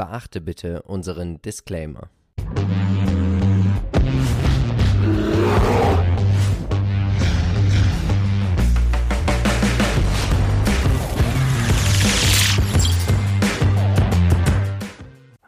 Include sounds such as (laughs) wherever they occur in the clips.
Beachte bitte unseren Disclaimer.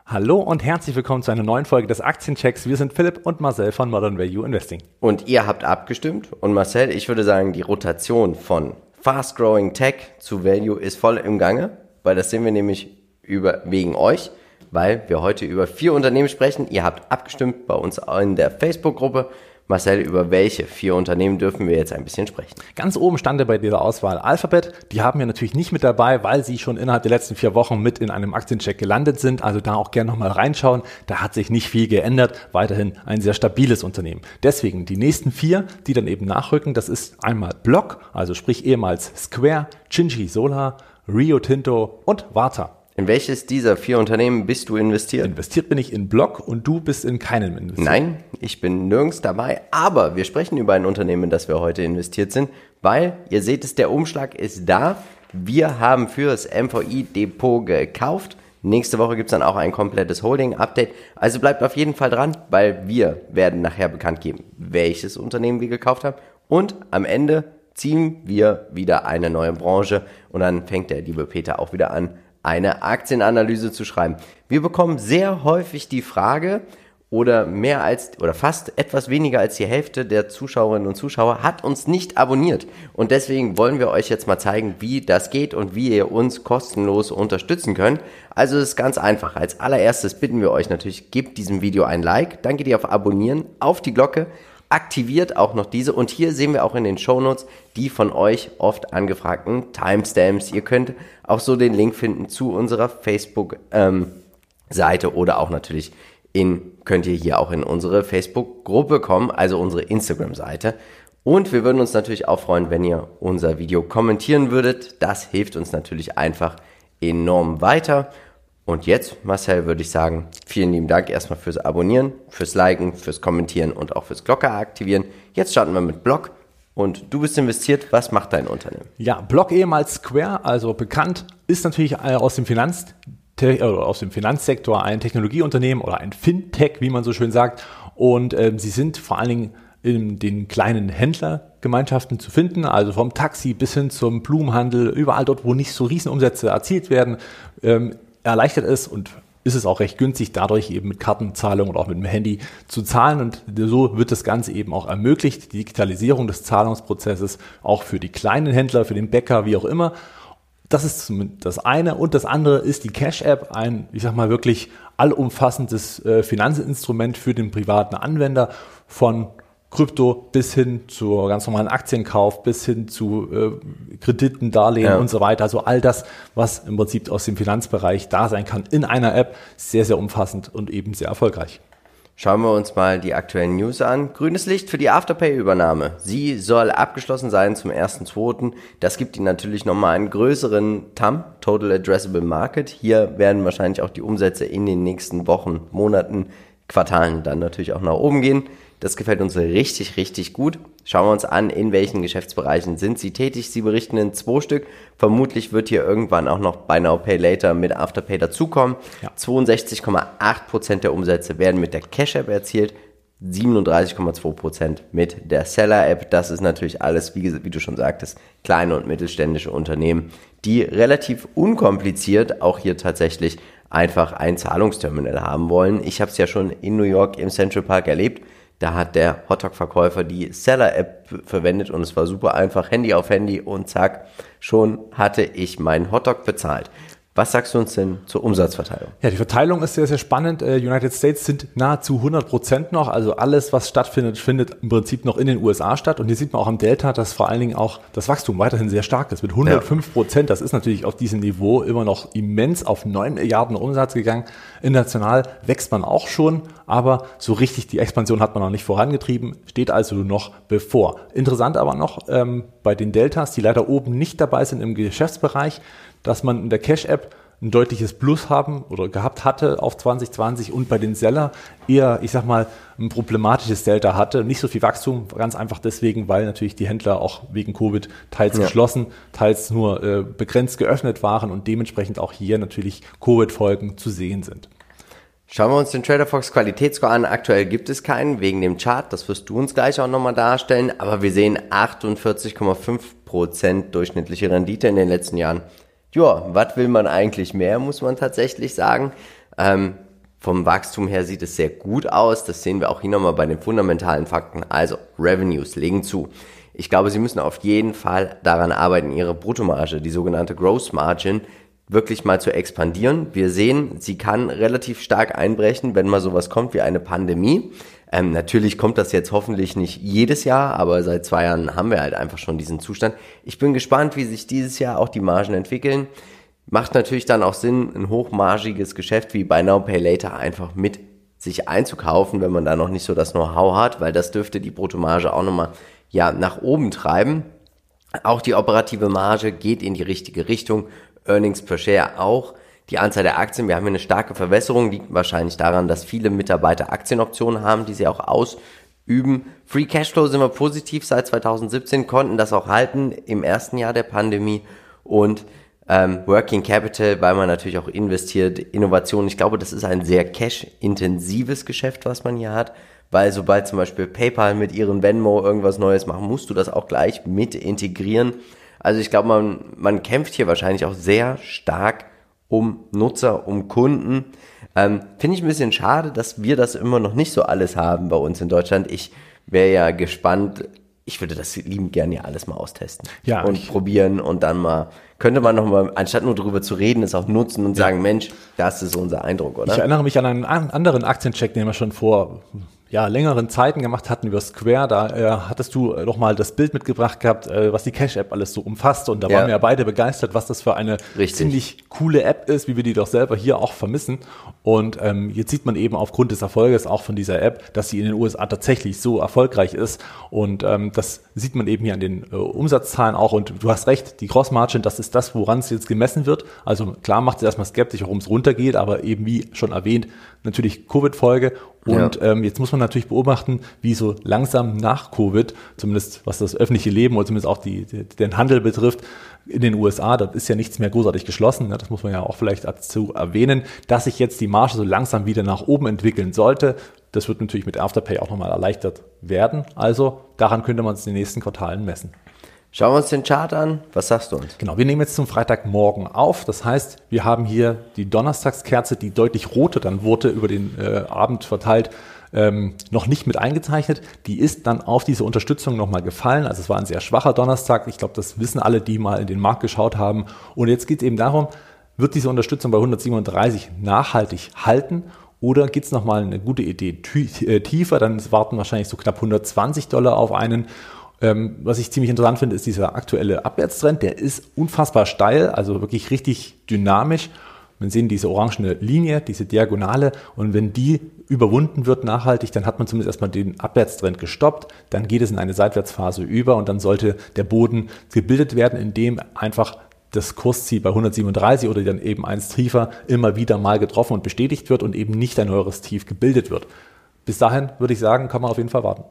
Hallo und herzlich willkommen zu einer neuen Folge des Aktienchecks. Wir sind Philipp und Marcel von Modern Value Investing. Und ihr habt abgestimmt. Und Marcel, ich würde sagen, die Rotation von Fast Growing Tech zu Value ist voll im Gange, weil das sehen wir nämlich über, wegen euch, weil wir heute über vier Unternehmen sprechen. Ihr habt abgestimmt bei uns in der Facebook-Gruppe. Marcel, über welche vier Unternehmen dürfen wir jetzt ein bisschen sprechen? Ganz oben stand bei dieser Auswahl Alphabet. Die haben wir natürlich nicht mit dabei, weil sie schon innerhalb der letzten vier Wochen mit in einem Aktiencheck gelandet sind. Also da auch gerne nochmal reinschauen. Da hat sich nicht viel geändert. Weiterhin ein sehr stabiles Unternehmen. Deswegen die nächsten vier, die dann eben nachrücken, das ist einmal Block, also sprich ehemals Square, Chinchi Solar, Rio Tinto und Warta. In welches dieser vier Unternehmen bist du investiert? Investiert bin ich in Block und du bist in keinem investiert. Nein, ich bin nirgends dabei, aber wir sprechen über ein Unternehmen, in das wir heute investiert sind, weil ihr seht es, der Umschlag ist da. Wir haben für das MVI-Depot gekauft. Nächste Woche gibt es dann auch ein komplettes Holding-Update. Also bleibt auf jeden Fall dran, weil wir werden nachher bekannt geben, welches Unternehmen wir gekauft haben. Und am Ende ziehen wir wieder eine neue Branche und dann fängt der liebe Peter auch wieder an, eine Aktienanalyse zu schreiben. Wir bekommen sehr häufig die Frage, oder mehr als oder fast etwas weniger als die Hälfte der Zuschauerinnen und Zuschauer hat uns nicht abonniert. Und deswegen wollen wir euch jetzt mal zeigen, wie das geht und wie ihr uns kostenlos unterstützen könnt. Also es ist ganz einfach. Als allererstes bitten wir euch natürlich, gebt diesem Video ein Like, dann geht ihr auf Abonnieren, auf die Glocke, aktiviert auch noch diese und hier sehen wir auch in den Shownotes die von euch oft angefragten Timestamps. Ihr könnt auch so den Link finden zu unserer Facebook ähm, oder auch natürlich in könnt ihr hier auch in unsere Facebook Gruppe kommen, also unsere Instagram Seite. Und wir würden uns natürlich auch freuen, wenn ihr unser Video kommentieren würdet. Das hilft uns natürlich einfach enorm weiter. Und jetzt, Marcel, würde ich sagen, vielen lieben Dank erstmal fürs Abonnieren, fürs Liken, fürs Kommentieren und auch fürs Glocke aktivieren. Jetzt starten wir mit Blog. Und du bist investiert. Was macht dein Unternehmen? Ja, Block ehemals Square, also bekannt, ist natürlich äh, aus dem Finanz äh, aus dem Finanzsektor ein Technologieunternehmen oder ein Fintech, wie man so schön sagt. Und ähm, sie sind vor allen Dingen in den kleinen Händlergemeinschaften zu finden, also vom Taxi bis hin zum Blumenhandel, überall dort, wo nicht so Riesenumsätze erzielt werden. Ähm, erleichtert es und ist es auch recht günstig, dadurch eben mit Kartenzahlung oder auch mit dem Handy zu zahlen. Und so wird das Ganze eben auch ermöglicht, die Digitalisierung des Zahlungsprozesses auch für die kleinen Händler, für den Bäcker, wie auch immer. Das ist das eine. Und das andere ist die Cash-App, ein, ich sag mal, wirklich allumfassendes äh, Finanzinstrument für den privaten Anwender von Krypto bis hin zu ganz normalen Aktienkauf, bis hin zu äh, Krediten, Darlehen ja. und so weiter. Also all das, was im Prinzip aus dem Finanzbereich da sein kann in einer App, sehr, sehr umfassend und eben sehr erfolgreich. Schauen wir uns mal die aktuellen News an. Grünes Licht für die Afterpay-Übernahme. Sie soll abgeschlossen sein zum 1.2. Das gibt Ihnen natürlich nochmal einen größeren TAM, Total Addressable Market. Hier werden wahrscheinlich auch die Umsätze in den nächsten Wochen, Monaten, Quartalen dann natürlich auch nach oben gehen. Das gefällt uns richtig, richtig gut. Schauen wir uns an, in welchen Geschäftsbereichen sind Sie tätig. Sie berichten in zwei Stück. Vermutlich wird hier irgendwann auch noch Buy Now Pay Later mit Afterpay dazukommen. Ja. 62,8% der Umsätze werden mit der Cash App erzielt. 37,2% mit der Seller App. Das ist natürlich alles, wie, wie, du schon sagtest, kleine und mittelständische Unternehmen, die relativ unkompliziert auch hier tatsächlich einfach ein Zahlungsterminal haben wollen. Ich habe es ja schon in New York im Central Park erlebt. Da hat der Hotdog-Verkäufer die Seller-App verwendet und es war super einfach. Handy auf Handy und zack, schon hatte ich meinen Hotdog bezahlt. Was sagst du uns denn zur Umsatzverteilung? Ja, die Verteilung ist sehr, sehr spannend. Äh, United States sind nahezu 100 Prozent noch. Also alles, was stattfindet, findet im Prinzip noch in den USA statt. Und hier sieht man auch am Delta, dass vor allen Dingen auch das Wachstum weiterhin sehr stark ist. Mit 105 Prozent, das ist natürlich auf diesem Niveau immer noch immens auf 9 Milliarden Umsatz gegangen. International wächst man auch schon, aber so richtig die Expansion hat man noch nicht vorangetrieben, steht also noch bevor. Interessant aber noch ähm, bei den Deltas, die leider oben nicht dabei sind im Geschäftsbereich, dass man in der Cash-App ein deutliches Plus haben oder gehabt hatte auf 2020 und bei den Seller eher, ich sag mal, ein problematisches Delta hatte. Nicht so viel Wachstum, ganz einfach deswegen, weil natürlich die Händler auch wegen Covid teils ja. geschlossen, teils nur äh, begrenzt geöffnet waren und dementsprechend auch hier natürlich Covid-Folgen zu sehen sind. Schauen wir uns den TraderFox Qualitätsscore an. Aktuell gibt es keinen wegen dem Chart. Das wirst du uns gleich auch nochmal darstellen. Aber wir sehen 48,5% durchschnittliche Rendite in den letzten Jahren. Ja, was will man eigentlich mehr, muss man tatsächlich sagen. Ähm, vom Wachstum her sieht es sehr gut aus. Das sehen wir auch hier nochmal bei den fundamentalen Fakten. Also Revenues legen zu. Ich glaube, Sie müssen auf jeden Fall daran arbeiten, Ihre Bruttomarge, die sogenannte Gross Margin, wirklich mal zu expandieren. Wir sehen, sie kann relativ stark einbrechen, wenn mal sowas kommt wie eine Pandemie. Ähm, natürlich kommt das jetzt hoffentlich nicht jedes Jahr, aber seit zwei Jahren haben wir halt einfach schon diesen Zustand. Ich bin gespannt, wie sich dieses Jahr auch die Margen entwickeln. Macht natürlich dann auch Sinn, ein hochmargiges Geschäft wie Buy Now Pay Later einfach mit sich einzukaufen, wenn man da noch nicht so das Know-how hat, weil das dürfte die Bruttomarge auch nochmal ja, nach oben treiben. Auch die operative Marge geht in die richtige Richtung Earnings per Share auch. Die Anzahl der Aktien, wir haben hier eine starke Verwässerung, liegt wahrscheinlich daran, dass viele Mitarbeiter Aktienoptionen haben, die sie auch ausüben. Free Cashflow sind wir positiv seit 2017, konnten das auch halten im ersten Jahr der Pandemie und ähm, Working Capital, weil man natürlich auch investiert, Innovation. Ich glaube, das ist ein sehr cash-intensives Geschäft, was man hier hat, weil sobald zum Beispiel PayPal mit ihren Venmo irgendwas Neues machen, musst du das auch gleich mit integrieren. Also ich glaube, man, man kämpft hier wahrscheinlich auch sehr stark um Nutzer, um Kunden. Ähm, Finde ich ein bisschen schade, dass wir das immer noch nicht so alles haben bei uns in Deutschland. Ich wäre ja gespannt. Ich würde das lieben gerne ja alles mal austesten ja, und probieren und dann mal könnte man noch mal anstatt nur darüber zu reden, es auch nutzen und ja. sagen, Mensch, das ist unser Eindruck, oder? Ich erinnere mich an einen anderen Aktiencheck, den wir schon vor ja, längeren Zeiten gemacht hatten über Square. Da äh, hattest du äh, noch mal das Bild mitgebracht gehabt, äh, was die Cash-App alles so umfasst. Und da ja. waren wir ja beide begeistert, was das für eine Richtig. ziemlich coole App ist, wie wir die doch selber hier auch vermissen. Und ähm, jetzt sieht man eben aufgrund des Erfolges auch von dieser App, dass sie in den USA tatsächlich so erfolgreich ist. Und ähm, das sieht man eben hier an den äh, Umsatzzahlen auch. Und du hast recht, die Cross Margin, das ist das, woran es jetzt gemessen wird. Also klar macht es erstmal skeptisch, warum es runtergeht, aber eben wie schon erwähnt, natürlich Covid-Folge. Und ja. ähm, jetzt muss man natürlich beobachten, wie so langsam nach Covid, zumindest was das öffentliche Leben oder zumindest auch die, die, den Handel betrifft, in den USA, da ist ja nichts mehr großartig geschlossen, ne? das muss man ja auch vielleicht dazu erwähnen, dass sich jetzt die Marge so langsam wieder nach oben entwickeln sollte. Das wird natürlich mit Afterpay auch nochmal erleichtert werden. Also daran könnte man es in den nächsten Quartalen messen. Schauen wir uns den Chart an. Was sagst du uns? Genau, wir nehmen jetzt zum Freitagmorgen auf. Das heißt, wir haben hier die Donnerstagskerze, die deutlich rote dann wurde über den äh, Abend verteilt, ähm, noch nicht mit eingezeichnet. Die ist dann auf diese Unterstützung nochmal gefallen. Also es war ein sehr schwacher Donnerstag. Ich glaube, das wissen alle, die mal in den Markt geschaut haben. Und jetzt geht es eben darum, wird diese Unterstützung bei 137 nachhaltig halten oder gibt es nochmal eine gute Idee äh, tiefer? Dann warten wahrscheinlich so knapp 120 Dollar auf einen. Ähm, was ich ziemlich interessant finde, ist dieser aktuelle Abwärtstrend. Der ist unfassbar steil, also wirklich richtig dynamisch. Man sehen diese orangene Linie, diese Diagonale. Und wenn die überwunden wird nachhaltig, dann hat man zumindest erstmal den Abwärtstrend gestoppt. Dann geht es in eine Seitwärtsphase über und dann sollte der Boden gebildet werden, indem einfach das Kursziel bei 137 oder dann eben eins tiefer immer wieder mal getroffen und bestätigt wird und eben nicht ein neueres Tief gebildet wird. Bis dahin würde ich sagen, kann man auf jeden Fall warten.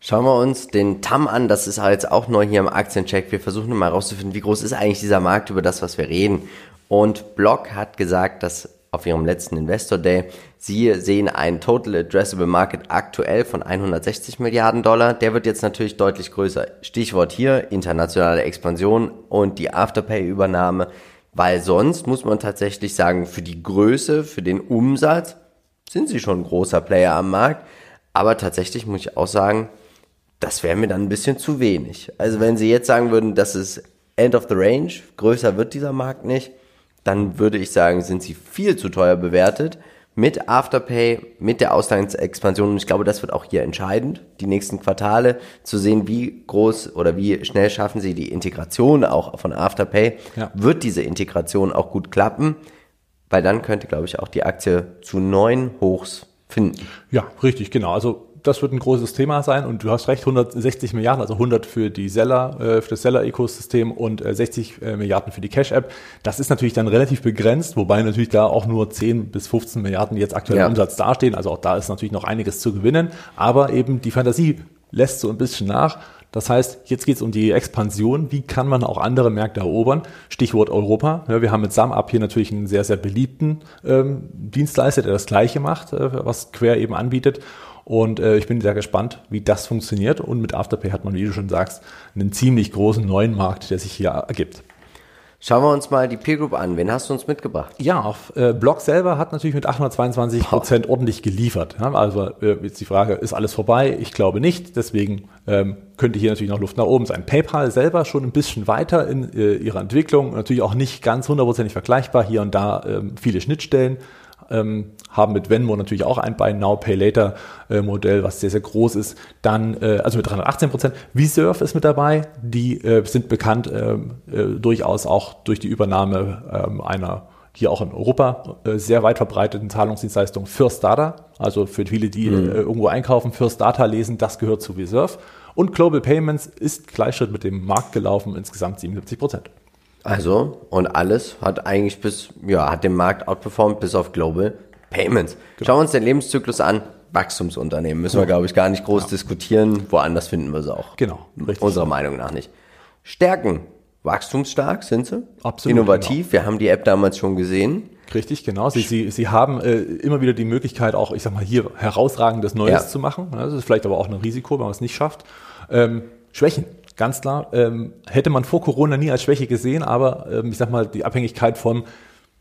Schauen wir uns den TAM an, das ist jetzt auch neu hier im Aktiencheck. Wir versuchen mal herauszufinden, wie groß ist eigentlich dieser Markt über das, was wir reden. Und Block hat gesagt, dass auf ihrem letzten Investor Day, sie sehen einen Total Addressable Market aktuell von 160 Milliarden Dollar. Der wird jetzt natürlich deutlich größer. Stichwort hier internationale Expansion und die Afterpay-Übernahme, weil sonst muss man tatsächlich sagen, für die Größe, für den Umsatz sind sie schon ein großer Player am Markt. Aber tatsächlich muss ich auch sagen, das wäre mir dann ein bisschen zu wenig. Also wenn Sie jetzt sagen würden, das ist End of the Range, größer wird dieser Markt nicht, dann würde ich sagen, sind sie viel zu teuer bewertet. Mit Afterpay, mit der Auslandsexpansion. Und ich glaube, das wird auch hier entscheidend, die nächsten Quartale zu sehen, wie groß oder wie schnell schaffen sie die Integration auch von Afterpay. Ja. Wird diese Integration auch gut klappen? Weil dann könnte, glaube ich, auch die Aktie zu neun Hochs finden. Ja, richtig, genau. Also das wird ein großes Thema sein und du hast recht, 160 Milliarden, also 100 für die Seller, äh, für das Seller-Ökosystem und äh, 60 äh, Milliarden für die Cash-App. Das ist natürlich dann relativ begrenzt, wobei natürlich da auch nur 10 bis 15 Milliarden jetzt aktuell Ja. im Umsatz dastehen. Also auch da ist natürlich noch einiges zu gewinnen, aber eben die Fantasie lässt so ein bisschen nach. Das heißt, jetzt geht es um die Expansion. Wie kann man auch andere Märkte erobern? Stichwort Europa. Ja, wir haben mit SumUp hier natürlich einen sehr, sehr beliebten ähm, Dienstleister, der das Gleiche macht, äh, was Quer eben anbietet. Und äh, ich bin sehr gespannt, wie das funktioniert. Und mit Afterpay hat man, wie du schon sagst, einen ziemlich großen neuen Markt, der sich hier ergibt. Schauen wir uns mal die Peer Group an. Wen hast du uns mitgebracht? Ja, auf äh, Block selber hat natürlich mit 822 Prozent ordentlich geliefert. Ja, also äh, jetzt die Frage, ist alles vorbei? Ich glaube nicht. Deswegen ähm, könnte hier natürlich noch Luft nach oben sein. PayPal selber schon ein bisschen weiter in äh, ihrer Entwicklung. Natürlich auch nicht ganz hundertprozentig vergleichbar. Hier und da ähm, viele Schnittstellen. Ähm, haben mit Venmo natürlich auch ein Buy Now Pay Later äh, Modell, was sehr sehr groß ist. Dann äh, also mit 318 Prozent. Vsurf ist mit dabei. Die äh, sind bekannt ähm, äh, durchaus auch durch die Übernahme ähm, einer hier auch in Europa äh, sehr weit verbreiteten Zahlungsdienstleistung First Data. Also für viele, die äh, irgendwo einkaufen, First Data lesen, das gehört zu Vsurf. Und Global Payments ist Gleichschritt mit dem Markt gelaufen, insgesamt 77 Prozent. Also, und alles hat eigentlich bis, ja, hat den Markt outperformed bis auf Global Payments. Schauen wir uns den Lebenszyklus an. Wachstumsunternehmen. Müssen wir, glaube ich, gar nicht groß diskutieren. Woanders finden wir sie auch. Genau, richtig. Unserer Meinung nach nicht. Stärken. Wachstumsstark sind sie. Absolut, genau. Innovativ. Wir haben die App damals schon gesehen. Richtig, genau. Sie, sie, sie haben äh, immer wieder die Möglichkeit, auch, ich sag mal, hier herausragendes Neues Ja. zu machen. Das ist vielleicht aber auch ein Risiko, wenn man es nicht schafft. Ähm, Schwächen, ganz klar. Ähm, hätte man vor Corona nie als Schwäche gesehen, aber ähm, ich sag mal, die Abhängigkeit vom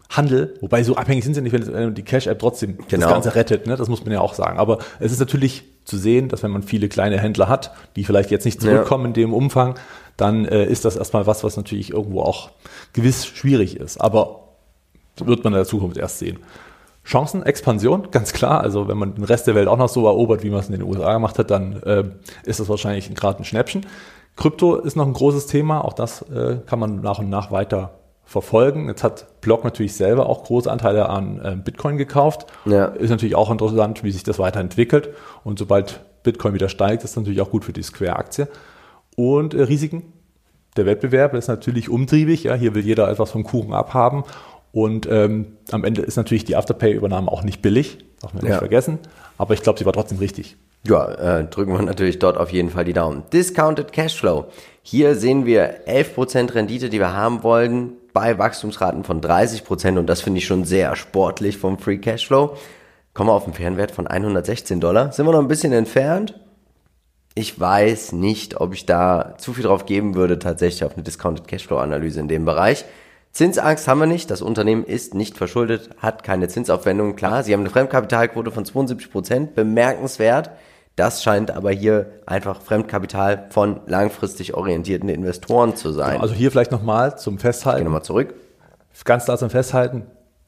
Handel, wobei so abhängig sind sie nicht, wenn wenn die Cash-App trotzdem Genau. das Ganze rettet, ne? das muss man ja auch sagen. Aber es ist natürlich zu sehen, dass wenn man viele kleine Händler hat, die vielleicht jetzt nicht zurückkommen in dem Umfang, dann äh, ist das erstmal was, was natürlich irgendwo auch gewiss schwierig ist. Aber wird man in der Zukunft erst sehen. Chancen, Expansion, ganz klar. Also wenn man den Rest der Welt auch noch so erobert, wie man es in den USA gemacht hat, dann äh, ist das wahrscheinlich gerade ein Schnäppchen. Krypto ist noch ein großes Thema. Auch das äh, kann man nach und nach weiter verfolgen. Jetzt hat Block natürlich selber auch große Anteile an äh, Bitcoin gekauft. Ja. Ist natürlich auch interessant, wie sich das weiterentwickelt. Und sobald Bitcoin wieder steigt, ist das natürlich auch gut für die Square-Aktie. Und äh, Risiken. Der Wettbewerb ist natürlich umtriebig. Ja, hier will jeder etwas vom Kuchen abhaben. Und ähm, am Ende ist natürlich die Afterpay-Übernahme auch nicht billig, darf man Ja. nicht vergessen. Aber ich glaube, sie war trotzdem richtig. Ja, äh, drücken wir natürlich dort auf jeden Fall die Daumen. Discounted Cashflow. Hier sehen wir 11% Rendite, die wir haben wollen, bei Wachstumsraten von 30% und das finde ich schon sehr sportlich vom Free Cashflow. Kommen wir auf einen fairen Wert von 116 Dollar. Sind wir noch ein bisschen entfernt? Ich weiß nicht, ob ich da zu viel drauf geben würde, tatsächlich auf eine Discounted Cashflow Analyse in dem Bereich. Zinsangst haben wir nicht. Das Unternehmen ist nicht verschuldet, hat keine Zinsaufwendungen. Klar, sie haben eine Fremdkapitalquote von 72 Prozent. Bemerkenswert. Das scheint aber hier einfach Fremdkapital von langfristig orientierten Investoren zu sein. Also hier vielleicht nochmal zum Festhalten. wir mal zurück. Ganz klar zum Festhalten.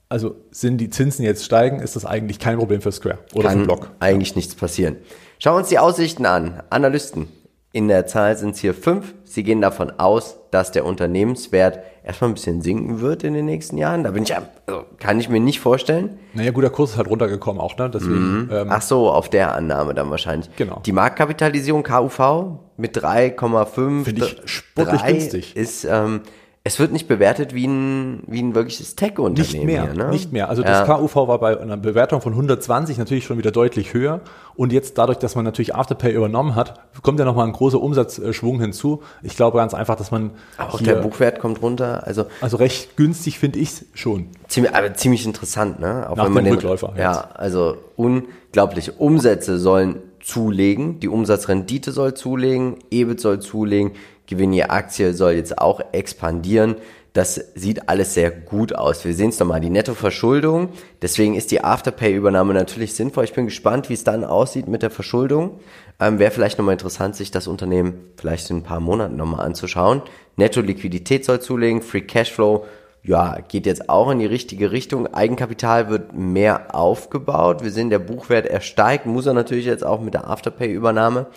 Also sind die Zinsen jetzt steigen, ist das eigentlich kein Problem für Square oder für Kann Block. eigentlich nichts passieren. Schauen wir uns die Aussichten an. Analysten. In der Zahl sind es hier fünf. Sie gehen davon aus, dass der Unternehmenswert erstmal ein bisschen sinken wird in den nächsten Jahren. Da bin ich, also kann ich mir nicht vorstellen. Naja, gut, der Kurs ist halt runtergekommen auch, ne? Deswegen, ähm, Ach so, auf der Annahme dann wahrscheinlich. Genau. Die Marktkapitalisierung KUV mit 3,5 Finde ich sportlich günstig. ist, ähm, es wird nicht bewertet wie ein, wie ein wirkliches Tech-Unternehmen. Nicht mehr, hier, ne? nicht mehr. Also Ja. das KUV war bei einer Bewertung von 120 natürlich schon wieder deutlich höher. Und jetzt dadurch, dass man natürlich Afterpay übernommen hat, kommt ja nochmal ein großer Umsatzschwung hinzu. Ich glaube ganz einfach, dass man Auch hier, der Buchwert kommt runter. Also also recht günstig finde ich schon. ziemlich, aber ziemlich interessant, ne? Auch Nach wenn man den, Rückläufer jetzt. Ja, also unglaublich. Umsätze sollen zulegen, die Umsatzrendite soll zulegen, EBIT soll zulegen, Gewinn je Aktie soll jetzt auch expandieren. Das sieht alles sehr gut aus. Wir sehen es nochmal, die Nettoverschuldung. Deswegen ist die Afterpay-Übernahme natürlich sinnvoll. Ich bin gespannt, wie es dann aussieht mit der Verschuldung. Ähm, Wäre vielleicht nochmal interessant, sich das Unternehmen vielleicht in ein paar Monaten nochmal anzuschauen. Netto-Liquidität soll zulegen, Free Cashflow ja, geht jetzt auch in die richtige Richtung. Eigenkapital wird mehr aufgebaut. Wir sehen, der Buchwert, er steigt, muss er natürlich jetzt auch mit der Afterpay-Übernahme.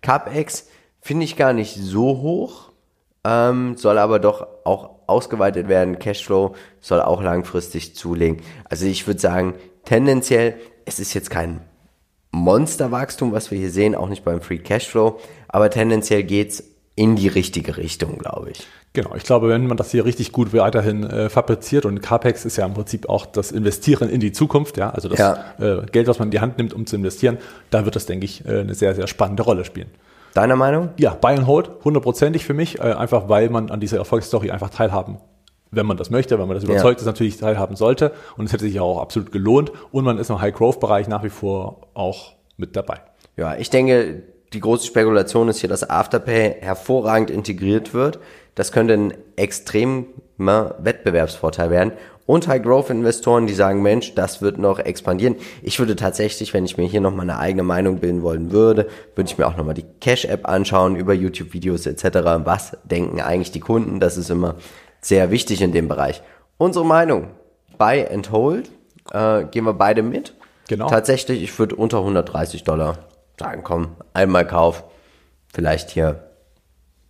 CapEx finde ich gar nicht so hoch, ähm, soll aber doch auch ausgeweitet werden. Cashflow soll auch langfristig zulegen. Also ich würde sagen, tendenziell, es ist jetzt kein Monsterwachstum, was wir hier sehen, auch nicht beim Free Cashflow, aber tendenziell geht's in die richtige Richtung, glaube ich. Genau, ich glaube, wenn man das hier richtig gut weiterhin äh, fabriziert und CAPEX ist ja im Prinzip auch das Investieren in die Zukunft, ja, also das Ja. Äh, Geld, was man in die Hand nimmt, um zu investieren, da wird das, denke ich, äh, eine sehr, sehr spannende Rolle spielen. Deiner Meinung? Ja, Buy and Hold, hundertprozentig für mich, äh, einfach weil man an dieser Erfolgsstory einfach teilhaben, wenn man das möchte, wenn man das überzeugt ist, natürlich teilhaben sollte und es hätte sich ja auch absolut gelohnt und man ist im High-Growth-Bereich nach wie vor auch mit dabei. Ja, ich denke, die große Spekulation ist hier, dass Afterpay hervorragend integriert wird. Das könnte ein extremer Wettbewerbsvorteil werden. Und High-Growth-Investoren, die sagen, Mensch, das wird noch expandieren. Ich würde tatsächlich, wenn ich mir hier nochmal eine eigene Meinung bilden wollen würde, würde ich mir auch nochmal die Cash-App anschauen, über YouTube-Videos etc. Was denken eigentlich die Kunden? Das ist immer sehr wichtig in dem Bereich. Unsere Meinung, Buy and Hold, äh, gehen wir beide mit. Genau. Tatsächlich, ich würde unter 130 Dollar sagen, komm, einmal Kauf, vielleicht hier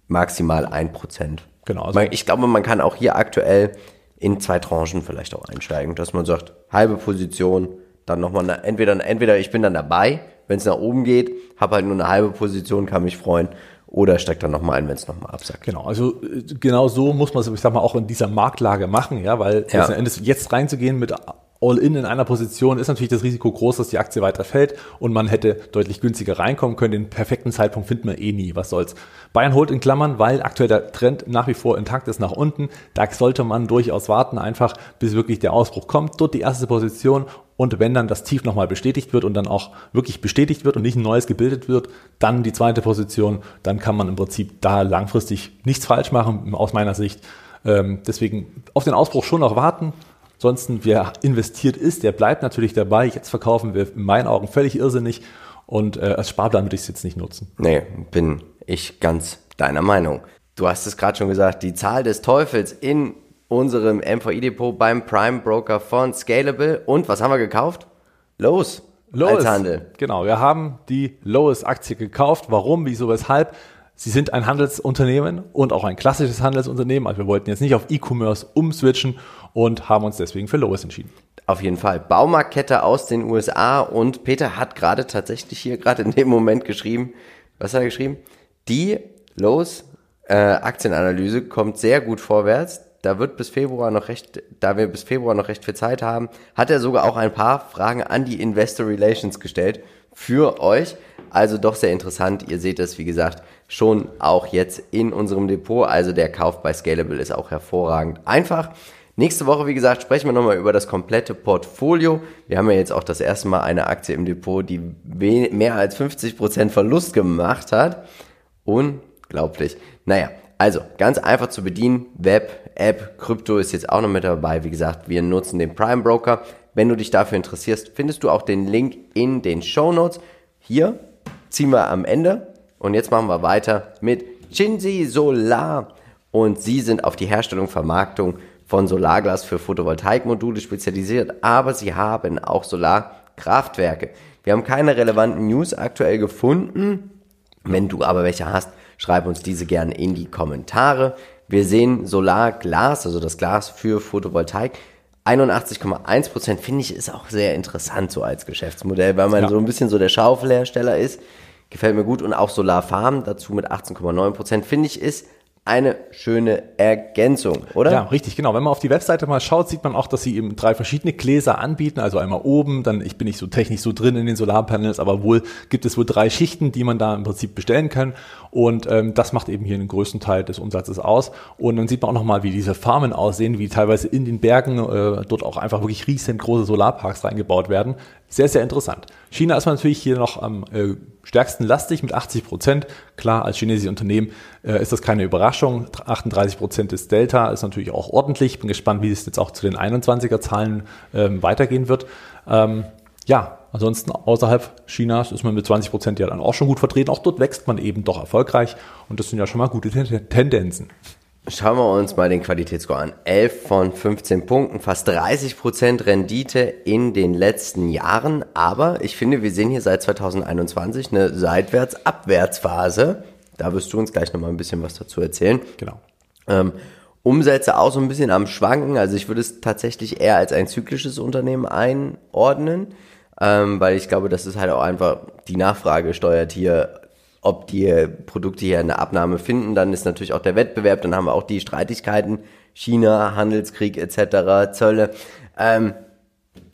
maximal 1%. Genau, also- ich glaube, man kann auch hier aktuell in zwei Tranchen vielleicht auch einsteigen, dass man sagt, halbe Position, dann nochmal, entweder, entweder ich bin dann dabei, wenn es nach oben geht, habe halt nur eine halbe Position, kann mich freuen, oder steig dann nochmal ein, wenn es nochmal absackt. Genau, also äh, genau so muss man es, ich sag mal, auch in dieser Marktlage machen, ja, weil Ja. letzten Endes jetzt reinzugehen mit All-In in einer Position ist natürlich das Risiko groß, dass die Aktie weiter fällt und man hätte deutlich günstiger reinkommen können. Den perfekten Zeitpunkt findet man eh nie, was soll's. Bayern holt in Klammern, weil aktuell der Trend nach wie vor intakt ist nach unten. Da sollte man durchaus warten, einfach bis wirklich der Ausbruch kommt. Dort die erste Position und wenn dann das Tief nochmal bestätigt wird und dann auch wirklich bestätigt wird und nicht ein neues gebildet wird, dann die zweite Position, dann kann man im Prinzip da langfristig nichts falsch machen, aus meiner Sicht. Ähm, deswegen auf den Ausbruch schon noch warten. Ansonsten, wer investiert ist, der bleibt natürlich dabei. Jetzt verkaufen wir in meinen Augen völlig irrsinnig und äh, als Sparplan würde ich es jetzt nicht nutzen. Nee, bin ich ganz deiner Meinung. Du hast es gerade schon gesagt, die Zahl des Teufels in unserem MVI-Depot beim Prime Broker von Scalable. Und was haben wir gekauft? Los. Handel. Genau, wir haben die Lois-Aktie gekauft. Warum, wieso, weshalb? Sie sind ein Handelsunternehmen und auch ein klassisches Handelsunternehmen. Also wir wollten jetzt nicht auf E-Commerce umswitchen und haben uns deswegen für Lois entschieden. Auf jeden Fall. Baumarktkette aus den USA und Peter hat gerade tatsächlich hier gerade in dem Moment geschrieben, was hat er geschrieben? Die Lowe's äh, Aktienanalyse kommt sehr gut vorwärts. Da wird bis Februar noch recht, da wir bis Februar noch recht viel Zeit haben, hat er sogar auch ein paar Fragen an die Investor Relations gestellt für euch. Also doch sehr interessant. Ihr seht es, wie gesagt, schon auch jetzt in unserem Depot. Also der Kauf bei Scalable ist auch hervorragend einfach. Nächste Woche, wie gesagt, sprechen wir nochmal über das komplette Portfolio. Wir haben ja jetzt auch das erste Mal eine Aktie im Depot, die mehr als 50% Verlust gemacht hat. Unglaublich. Naja, also ganz einfach zu bedienen. Web, App, Krypto ist jetzt auch noch mit dabei. Wie gesagt, wir nutzen den Prime Broker. Wenn du dich dafür interessierst, findest du auch den Link in den Show Notes. Hier ziehen wir am Ende. Und jetzt machen wir weiter mit Shinji Solar. Und sie sind auf die Herstellung, Vermarktung von Solarglas für Photovoltaikmodule spezialisiert, aber sie haben auch Solarkraftwerke. Wir haben keine relevanten News aktuell gefunden. Wenn du aber welche hast, schreib uns diese gerne in die Kommentare. Wir sehen Solarglas, also das Glas für Photovoltaik. 81,1% finde ich ist auch sehr interessant so als Geschäftsmodell, weil man Ja. so ein bisschen so der Schaufelhersteller ist. Gefällt mir gut. Und auch Solarfarm dazu mit 18,9% finde ich ist eine schöne Ergänzung, oder? Ja, richtig, genau. Wenn man auf die Webseite mal schaut, sieht man auch, dass sie eben drei verschiedene Gläser anbieten. Also einmal oben, dann, ich bin nicht so technisch so drin in den Solarpanels, aber wohl gibt es wohl drei Schichten, die man da im Prinzip bestellen kann. Und ähm, das macht eben hier den größten Teil des Umsatzes aus. Und dann sieht man auch nochmal, wie diese Farmen aussehen, wie teilweise in den Bergen äh, dort auch einfach wirklich riesengroße Solarparks reingebaut werden. Sehr, sehr interessant. China ist man natürlich hier noch am äh, stärksten lastig mit 80 Prozent. Klar, als chinesisches Unternehmen äh, ist das keine Überraschung. 38 Prozent ist Delta, ist natürlich auch ordentlich. Bin gespannt, wie es jetzt auch zu den 21er Zahlen ähm, weitergehen wird. Ähm, ja, ansonsten außerhalb Chinas ist man mit 20 Prozent ja dann auch schon gut vertreten. Auch dort wächst man eben doch erfolgreich und das sind ja schon mal gute Ten- Tendenzen. Schauen wir uns mal den Qualitätsscore an. 11 von 15 Punkten, fast 30% Rendite in den letzten Jahren. Aber ich finde, wir sehen hier seit 2021 eine Seitwärts-Abwärtsphase. Da wirst du uns gleich nochmal ein bisschen was dazu erzählen. Genau. Ähm, Umsätze auch so ein bisschen am Schwanken. Also ich würde es tatsächlich eher als ein zyklisches Unternehmen einordnen. ähm, weil ich glaube, das ist halt auch einfach, die Nachfrage steuert hier, ob die Produkte hier eine Abnahme finden, dann ist natürlich auch der Wettbewerb, dann haben wir auch die Streitigkeiten, China, Handelskrieg etc., Zölle. Ähm,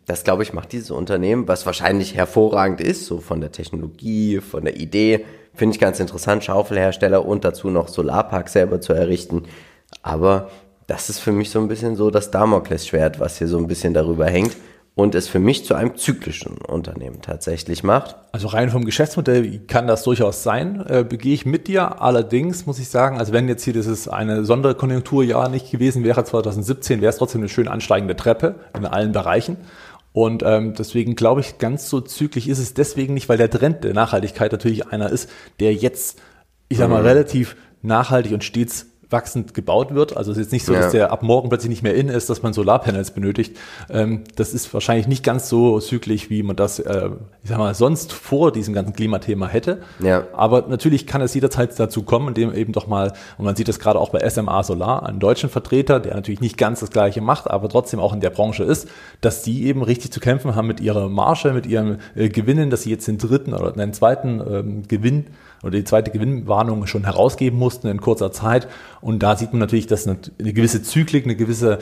das, glaube ich, macht dieses Unternehmen, was wahrscheinlich hervorragend ist, so von der Technologie, von der Idee, finde ich ganz interessant, Schaufelhersteller und dazu noch Solarpark selber zu errichten. Aber das ist für mich so ein bisschen so das Damoklesschwert, was hier so ein bisschen darüber hängt und es für mich zu einem zyklischen Unternehmen tatsächlich macht. Also rein vom Geschäftsmodell kann das durchaus sein, äh, begehe ich mit dir. Allerdings muss ich sagen, also wenn jetzt hier dieses eine Sonderkonjunkturjahr nicht gewesen wäre, 2017, wäre es trotzdem eine schön ansteigende Treppe in allen Bereichen. Und ähm, deswegen glaube ich, ganz so zügig ist es deswegen nicht, weil der Trend der Nachhaltigkeit natürlich einer ist, der jetzt, ich sag mal, mhm. relativ nachhaltig und stets wachsend gebaut wird. Also es ist jetzt nicht so, ja. dass der ab morgen plötzlich nicht mehr in ist, dass man Solarpanels benötigt. Ähm, das ist wahrscheinlich nicht ganz so zyklisch, wie man das, äh, ich sag mal, sonst vor diesem ganzen Klimathema hätte. Ja. Aber natürlich kann es jederzeit dazu kommen, indem eben doch mal, und man sieht das gerade auch bei SMA Solar, einen deutschen Vertreter, der natürlich nicht ganz das Gleiche macht, aber trotzdem auch in der Branche ist, dass die eben richtig zu kämpfen haben mit ihrer Marge, mit ihren äh, Gewinnen, dass sie jetzt den dritten oder den zweiten ähm, Gewinn oder die zweite Gewinnwarnung schon herausgeben mussten in kurzer Zeit. Und da sieht man natürlich, dass eine, gewisse Zyklik, eine gewisse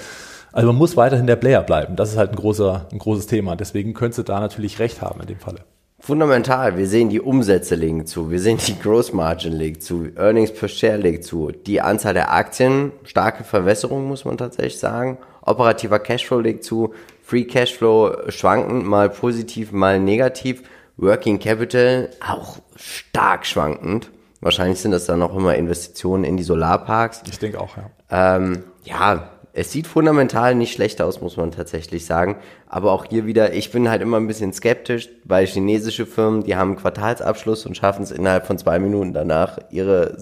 also man muss weiterhin der Player bleiben. Das ist halt ein, großer, ein großes Thema. Deswegen könntest du da natürlich recht haben in dem Falle. Fundamental. Wir sehen die Umsätze legen zu. Wir sehen die Gross Margin legt zu. Earnings per Share legt zu. Die Anzahl der Aktien, starke Verwässerung muss man tatsächlich sagen. Operativer Cashflow legt zu. Free Cashflow schwankend, mal positiv, mal negativ. Working Capital auch stark schwankend. Wahrscheinlich sind das dann noch immer Investitionen in die Solarparks. Ich denke auch, ja. Ähm, ja, es sieht fundamental nicht schlecht aus, muss man tatsächlich sagen. Aber auch hier wieder, ich bin halt immer ein bisschen skeptisch, weil chinesische Firmen, die haben einen Quartalsabschluss und schaffen es innerhalb von zwei Minuten danach, ihre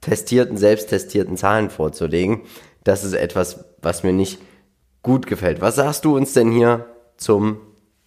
testierten, selbst testierten Zahlen vorzulegen. Das ist etwas, was mir nicht gut gefällt. Was sagst du uns denn hier zum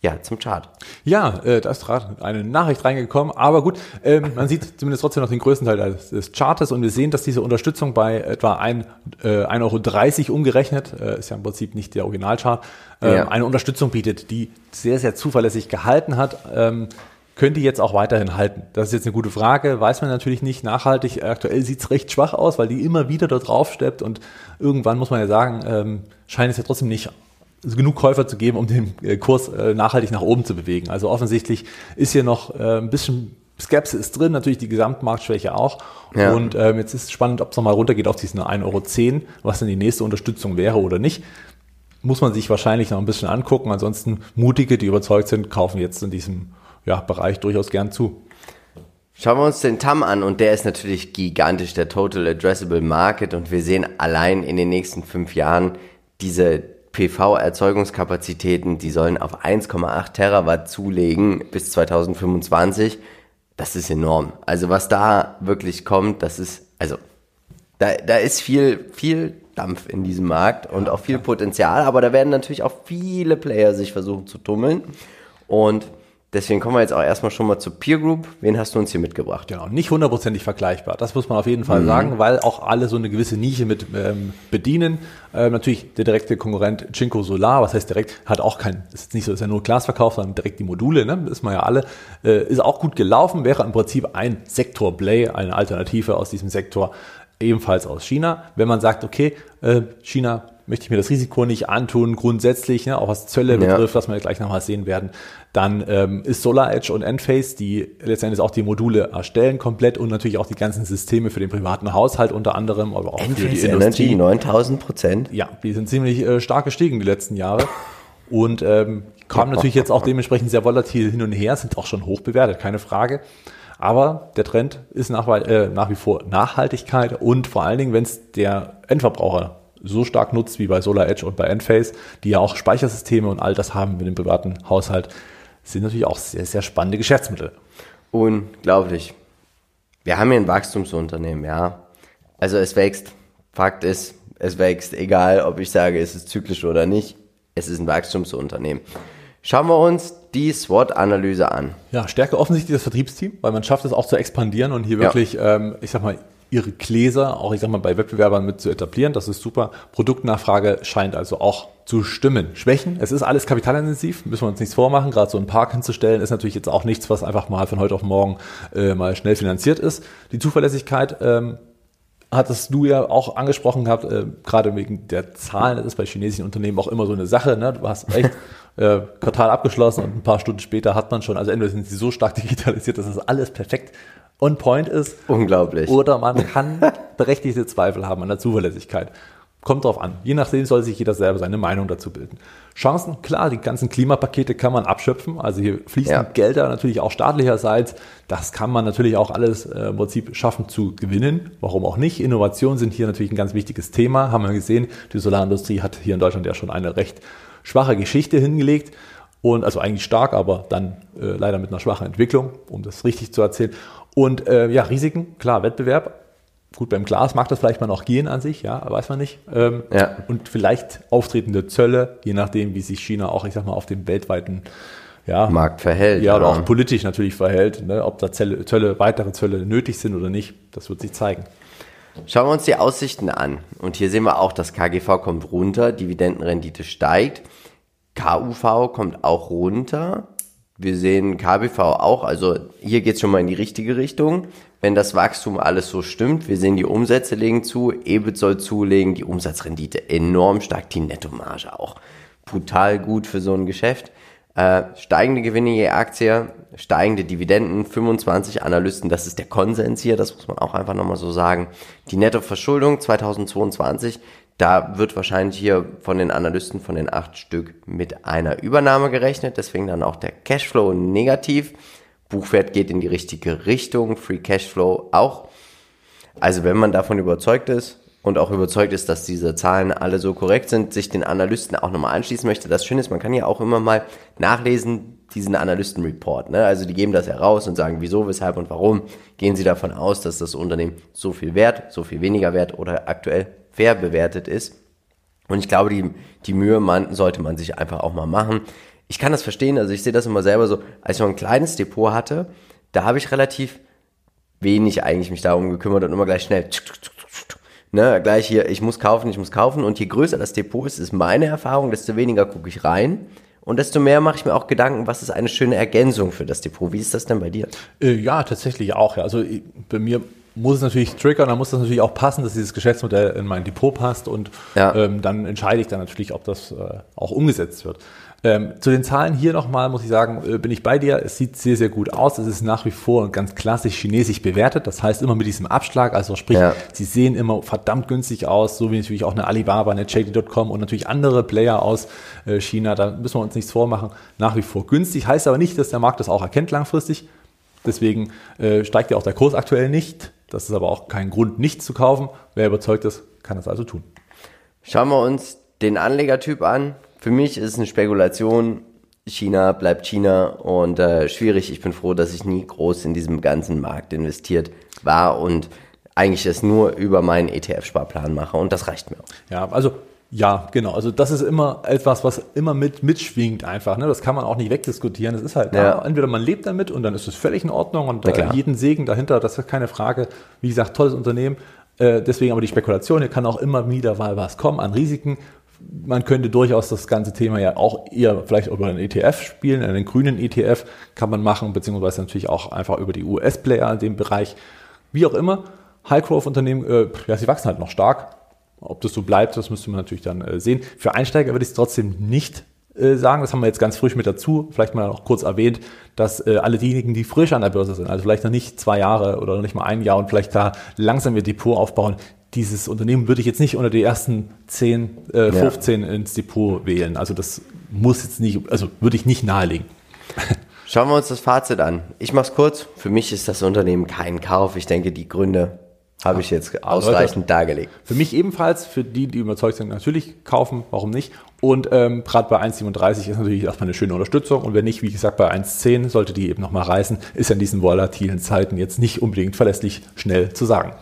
ja, zum Chart. Ja, äh, da ist gerade eine Nachricht reingekommen, aber gut, ähm, man sieht zumindest trotzdem noch den größten Teil des, des Chartes und wir sehen, dass diese Unterstützung bei etwa 1,30 äh, 1 Euro umgerechnet, äh, ist ja im Prinzip nicht der Originalchart, äh, ja. eine Unterstützung bietet, die sehr, sehr zuverlässig gehalten hat. Ähm, könnte jetzt auch weiterhin halten? Das ist jetzt eine gute Frage, weiß man natürlich nicht. Nachhaltig, aktuell sieht es recht schwach aus, weil die immer wieder dort draufsteppt und irgendwann muss man ja sagen, ähm, scheint es ja trotzdem nicht genug Käufer zu geben, um den äh, Kurs äh, nachhaltig nach oben zu bewegen. Also offensichtlich ist hier noch äh, ein bisschen Skepsis drin, natürlich die Gesamtmarktschwäche auch. Ja. Und ähm, jetzt ist es spannend, ob es nochmal runtergeht auf diesen 1,10 Euro, was dann die nächste Unterstützung wäre oder nicht. Muss man sich wahrscheinlich noch ein bisschen angucken. Ansonsten mutige, die überzeugt sind, kaufen jetzt in diesem ja, Bereich durchaus gern zu. Schauen wir uns den TAM an und der ist natürlich gigantisch, der Total Addressable Market und wir sehen allein in den nächsten fünf Jahren diese PV-Erzeugungskapazitäten, die sollen auf 1,8 Terawatt zulegen bis 2025. Das ist enorm. Also was da wirklich kommt, das ist, also da, da ist viel, viel Dampf in diesem Markt und auch viel Potenzial, aber da werden natürlich auch viele Player sich versuchen zu tummeln. Und Deswegen kommen wir jetzt auch erstmal schon mal zur Peer Group. Wen hast du uns hier mitgebracht? Genau, nicht hundertprozentig vergleichbar. Das muss man auf jeden Fall mhm. sagen, weil auch alle so eine gewisse Nische mit ähm, bedienen. Ähm, natürlich der direkte Konkurrent Cinco Solar, was heißt direkt, hat auch kein, ist jetzt nicht so, dass er nur Glas verkauft, sondern direkt die Module, ne? Das ist man ja alle. Äh, ist auch gut gelaufen, wäre im Prinzip ein Sektor Play, eine Alternative aus diesem Sektor, ebenfalls aus China. Wenn man sagt, okay, äh, China möchte ich mir das Risiko nicht antun, grundsätzlich, ne, auch was Zölle ja. betrifft, was wir gleich nochmal sehen werden. Dann ähm, ist Solar Edge und Enphase, die letztendlich auch die Module erstellen komplett und natürlich auch die ganzen Systeme für den privaten Haushalt unter anderem, aber auch Enphase für die Industrie. Energy 9000 Prozent. Ja, die sind ziemlich äh, stark gestiegen die letzten Jahre und ähm, kamen natürlich jetzt auch dementsprechend sehr volatil hin und her, sind auch schon hoch bewertet, keine Frage. Aber der Trend ist nach, äh, nach wie vor Nachhaltigkeit und vor allen Dingen, wenn es der Endverbraucher so stark nutzt wie bei Solar Edge und bei Enphase, die ja auch Speichersysteme und all das haben mit dem privaten Haushalt, sind natürlich auch sehr, sehr spannende Geschäftsmittel. Unglaublich. Wir haben hier ein Wachstumsunternehmen, ja. Also es wächst. Fakt ist, es wächst, egal ob ich sage, es ist zyklisch oder nicht. Es ist ein Wachstumsunternehmen. Schauen wir uns die SWOT-Analyse an. Ja, Stärke offensichtlich das Vertriebsteam, weil man schafft es auch zu expandieren und hier wirklich, ja. ähm, ich sag mal, ihre Gläser auch, ich sag mal, bei Wettbewerbern mit zu etablieren. Das ist super. Produktnachfrage scheint also auch zu stimmen. Schwächen, es ist alles kapitalintensiv, müssen wir uns nichts vormachen. Gerade so einen Park hinzustellen, ist natürlich jetzt auch nichts, was einfach mal von heute auf morgen äh, mal schnell finanziert ist. Die Zuverlässigkeit, ähm, hattest du ja auch angesprochen gehabt, äh, gerade wegen der Zahlen, das ist bei chinesischen Unternehmen auch immer so eine Sache, ne? Du hast echt äh, Quartal abgeschlossen und ein paar Stunden später hat man schon, also entweder sind sie so stark digitalisiert, dass das alles perfekt on point ist. Unglaublich. Oder man kann berechtigte Zweifel haben an der Zuverlässigkeit. Kommt drauf an. Je nachdem soll sich jeder selber seine Meinung dazu bilden. Chancen, klar, die ganzen Klimapakete kann man abschöpfen. Also hier fließen ja. Gelder natürlich auch staatlicherseits. Das kann man natürlich auch alles äh, im Prinzip schaffen zu gewinnen. Warum auch nicht? Innovationen sind hier natürlich ein ganz wichtiges Thema. Haben wir gesehen, die Solarindustrie hat hier in Deutschland ja schon eine recht schwache Geschichte hingelegt. Und also eigentlich stark, aber dann äh, leider mit einer schwachen Entwicklung, um das richtig zu erzählen. Und äh, ja, Risiken, klar, Wettbewerb. Gut, beim Glas mag das vielleicht mal noch gehen an sich, ja, weiß man nicht. Ähm, ja. Und vielleicht auftretende Zölle, je nachdem, wie sich China auch, ich sag mal, auf dem weltweiten ja, Markt verhält. Ja, oder auch politisch natürlich verhält. Ne? Ob da Zölle, Zölle, weitere Zölle nötig sind oder nicht, das wird sich zeigen. Schauen wir uns die Aussichten an. Und hier sehen wir auch, das KGV kommt runter, Dividendenrendite steigt, KUV kommt auch runter. Wir sehen KBV auch, also hier geht es schon mal in die richtige Richtung. Wenn das Wachstum alles so stimmt, wir sehen die Umsätze legen zu, EBIT soll zulegen, die Umsatzrendite enorm stark, die Nettomarge auch brutal gut für so ein Geschäft. Äh, steigende Gewinne je Aktie, steigende Dividenden, 25 Analysten, das ist der Konsens hier, das muss man auch einfach nochmal so sagen. Die Nettoverschuldung 2022 da wird wahrscheinlich hier von den Analysten von den acht Stück mit einer Übernahme gerechnet, deswegen dann auch der Cashflow negativ. Buchwert geht in die richtige Richtung, Free Cashflow auch. Also wenn man davon überzeugt ist und auch überzeugt ist, dass diese Zahlen alle so korrekt sind, sich den Analysten auch nochmal anschließen möchte, das Schöne ist, man kann ja auch immer mal nachlesen, diesen Analysten-Report. Ne? Also die geben das heraus und sagen, wieso, weshalb und warum gehen sie davon aus, dass das Unternehmen so viel wert, so viel weniger wert oder aktuell fair bewertet ist. Und ich glaube, die, die Mühe man, sollte man sich einfach auch mal machen. Ich kann das verstehen, also ich sehe das immer selber so, als ich noch ein kleines Depot hatte, da habe ich relativ wenig eigentlich mich darum gekümmert und immer gleich schnell, ne, gleich hier, ich muss kaufen, ich muss kaufen. Und je größer das Depot ist, ist meine Erfahrung, desto weniger gucke ich rein. Und desto mehr mache ich mir auch Gedanken, was ist eine schöne Ergänzung für das Depot. Wie ist das denn bei dir? Äh, ja, tatsächlich auch. Also bei mir muss es natürlich triggern, dann muss das natürlich auch passen, dass dieses Geschäftsmodell in mein Depot passt und ja. ähm, dann entscheide ich dann natürlich, ob das äh, auch umgesetzt wird. Ähm, zu den Zahlen hier nochmal muss ich sagen, äh, bin ich bei dir. Es sieht sehr, sehr gut aus. Es ist nach wie vor ganz klassisch chinesisch bewertet. Das heißt immer mit diesem Abschlag. Also sprich, ja. sie sehen immer verdammt günstig aus, so wie natürlich auch eine Alibaba, eine JD.com und natürlich andere Player aus äh, China. Da müssen wir uns nichts vormachen. Nach wie vor günstig. Heißt aber nicht, dass der Markt das auch erkennt langfristig. Deswegen äh, steigt ja auch der Kurs aktuell nicht. Das ist aber auch kein Grund, nicht zu kaufen. Wer überzeugt ist, kann das also tun. Schauen wir uns den Anlegertyp an. Für mich ist es eine Spekulation. China bleibt China und äh, schwierig. Ich bin froh, dass ich nie groß in diesem ganzen Markt investiert war und eigentlich das nur über meinen ETF-Sparplan mache und das reicht mir auch. Ja, also ja, genau. Also das ist immer etwas, was immer mit mitschwingt einfach. Ne? Das kann man auch nicht wegdiskutieren. Das ist halt ja. da. Entweder man lebt damit und dann ist es völlig in Ordnung und äh, jeden Segen dahinter, das ist keine Frage. Wie gesagt, tolles Unternehmen. Äh, deswegen aber die Spekulation, hier kann auch immer wieder mal was kommen an Risiken. Man könnte durchaus das ganze Thema ja auch eher vielleicht über einen ETF spielen, einen grünen ETF kann man machen, beziehungsweise natürlich auch einfach über die US-Player in dem Bereich. Wie auch immer, High-Growth-Unternehmen, äh, ja, sie wachsen halt noch stark ob das so bleibt, das müsste man natürlich dann äh, sehen. Für Einsteiger würde ich es trotzdem nicht äh, sagen, das haben wir jetzt ganz frisch mit dazu, vielleicht mal noch kurz erwähnt, dass äh, alle diejenigen, die frisch an der Börse sind, also vielleicht noch nicht zwei Jahre oder noch nicht mal ein Jahr und vielleicht da langsam ihr Depot aufbauen, dieses Unternehmen würde ich jetzt nicht unter die ersten 10, äh, 15 ja. ins Depot wählen. Also das muss jetzt nicht, also würde ich nicht nahelegen. Schauen wir uns das Fazit an. Ich mache es kurz. Für mich ist das Unternehmen kein Kauf. Ich denke, die Gründe habe ich jetzt ausreichend dargelegt. Für mich ebenfalls, für die, die überzeugt sind, natürlich kaufen, warum nicht? Und ähm, gerade bei 1,37 ist natürlich erstmal eine schöne Unterstützung. Und wenn nicht, wie gesagt, bei 1,10 sollte die eben nochmal reißen, ist in diesen volatilen Zeiten jetzt nicht unbedingt verlässlich schnell zu sagen.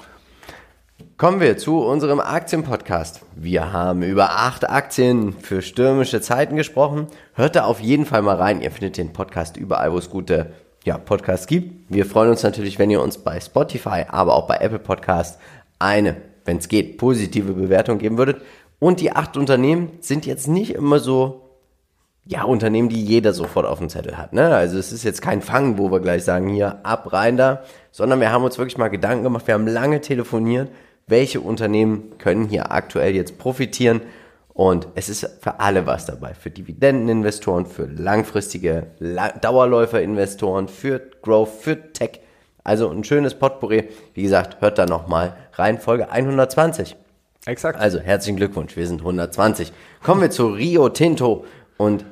Kommen wir zu unserem Aktienpodcast. Wir haben über acht Aktien für stürmische Zeiten gesprochen. Hört da auf jeden Fall mal rein. Ihr findet den Podcast überall, wo es gute ja, Podcasts gibt. Wir freuen uns natürlich, wenn ihr uns bei Spotify, aber auch bei Apple Podcasts eine, wenn es geht, positive Bewertung geben würdet. Und die acht Unternehmen sind jetzt nicht immer so ja, Unternehmen, die jeder sofort auf dem Zettel hat. Ne? Also es ist jetzt kein Fang, wo wir gleich sagen, hier, ab, rein da, sondern wir haben uns wirklich mal Gedanken gemacht, wir haben lange telefoniert, welche Unternehmen können hier aktuell jetzt profitieren und es ist für alle was dabei, für Dividendeninvestoren, für langfristige Dauerläuferinvestoren, für Growth, für Tech. Also ein schönes Potpourri. Wie gesagt, hört da nochmal rein, Folge 120. Exakt. Also herzlichen Glückwunsch, wir sind 120. Kommen wir zu Rio Tinto und